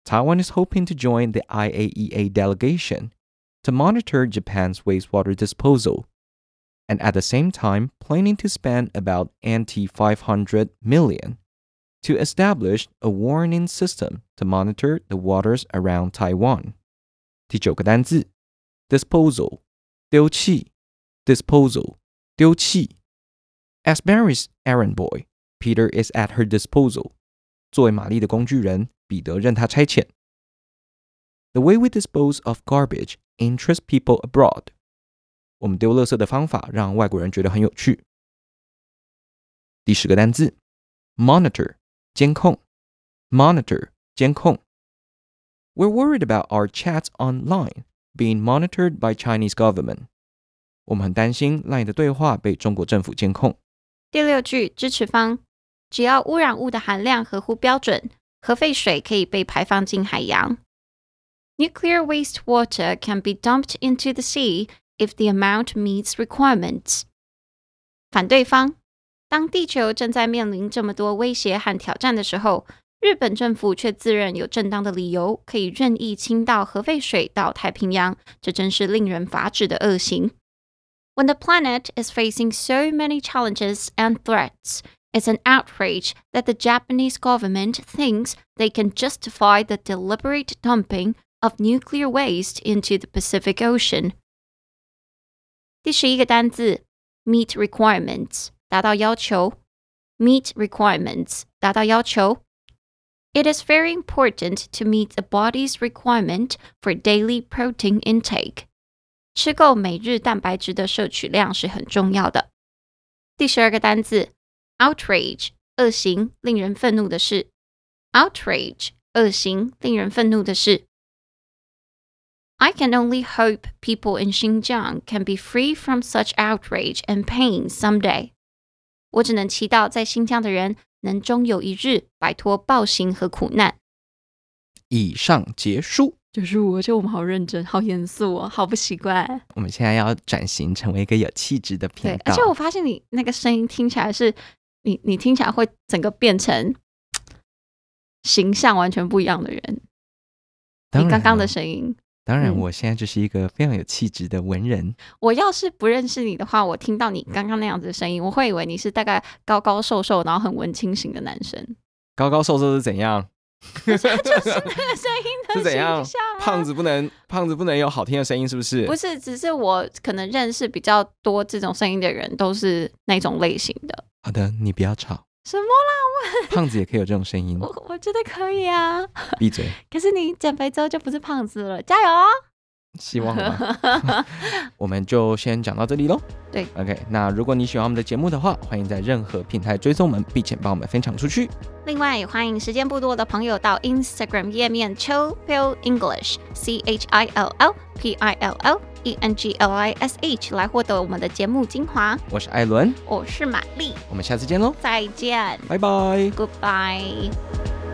Taiwan is hoping to join the IAEA delegation to monitor Japan's wastewater disposal. and at the same time planning to spend about NT 500 million to establish a warning system to monitor the waters around Taiwan. 第九个单字，disposal，丢弃，disposal，丢弃。As Mary's errand boy, Peter is at her disposal. 作为玛丽的工具人，彼得任她差遣。The way we dispose of garbage interests people abroad. 我们丢垃圾的方法让外国人觉得很有趣。第十个单字，monitor，监控，monitor，监控。We're worried about our chats online being monitored by Chinese government。我们很担心 LINE 的对话被中国政府监控。第六句支持方，只要污染物的含量合乎标准，核废水可以被排放进海洋。Nuclear wastewater can be dumped into the sea if the amount meets requirements，反对方，当地球正在面临这么多威胁和挑战的时候，日本政府却自认有正当的理由可以任意倾倒核废水到太平洋，这真是令人发指的恶行。When the planet is facing so many challenges and threats, it's an outrage that the Japanese government thinks they can justify the deliberate dumping of nuclear waste into the Pacific Ocean. 第十一个单字，meet requirements，达到要求。meet requirements，达到要求。It is very important to meet the body's requirement for daily protein intake。吃够每日蛋白质的摄取量是很重要的。第十二个单字，outrage，恶行，令人愤怒的事。outrage，恶行，令人愤怒的事。 I can only hope people in Xinjiang can be free from such outrage and pain someday. 我只能祈祷在新疆的人能终有一日摆脱暴行和苦难。以上结束。就是我觉得我们好认真，好严肃哦，好不习惯。我们现在要转型成为一个有气质的频道。而且我发现你那个声音听起来是，你你听起来会整个变成形象完全不一样的人。你刚刚的声音。当然，我现在就是一个非常有气质的文人。我要是不认识你的话，我听到你刚刚那样子的声音，我会以为你是大概高高瘦瘦，然后很文青型的男生。高高瘦瘦是怎样？就是那个声音的 *laughs* 是怎样？胖子不能，胖子不能有好听的声音，是不是？不是，只是我可能认识比较多这种声音的人，都是那种类型的。好的，你不要吵。什么啦？我胖子也可以有这种声音。我我觉得可以啊。闭嘴。可是你减肥之后就不是胖子了，加油哦！希望吧。*laughs* 我们就先讲到这里喽。对，OK。那如果你喜欢我们的节目的话，欢迎在任何平台追踪我们，并且帮我们分享出去。另外，也欢迎时间不多的朋友到 Instagram 页面 Chill Pill English，C H I L L P I L L。E N G L I S H 来获得我们的节目精华。我是艾伦，我是玛丽，我们下次见喽，再见，拜拜，Goodbye。Goodbye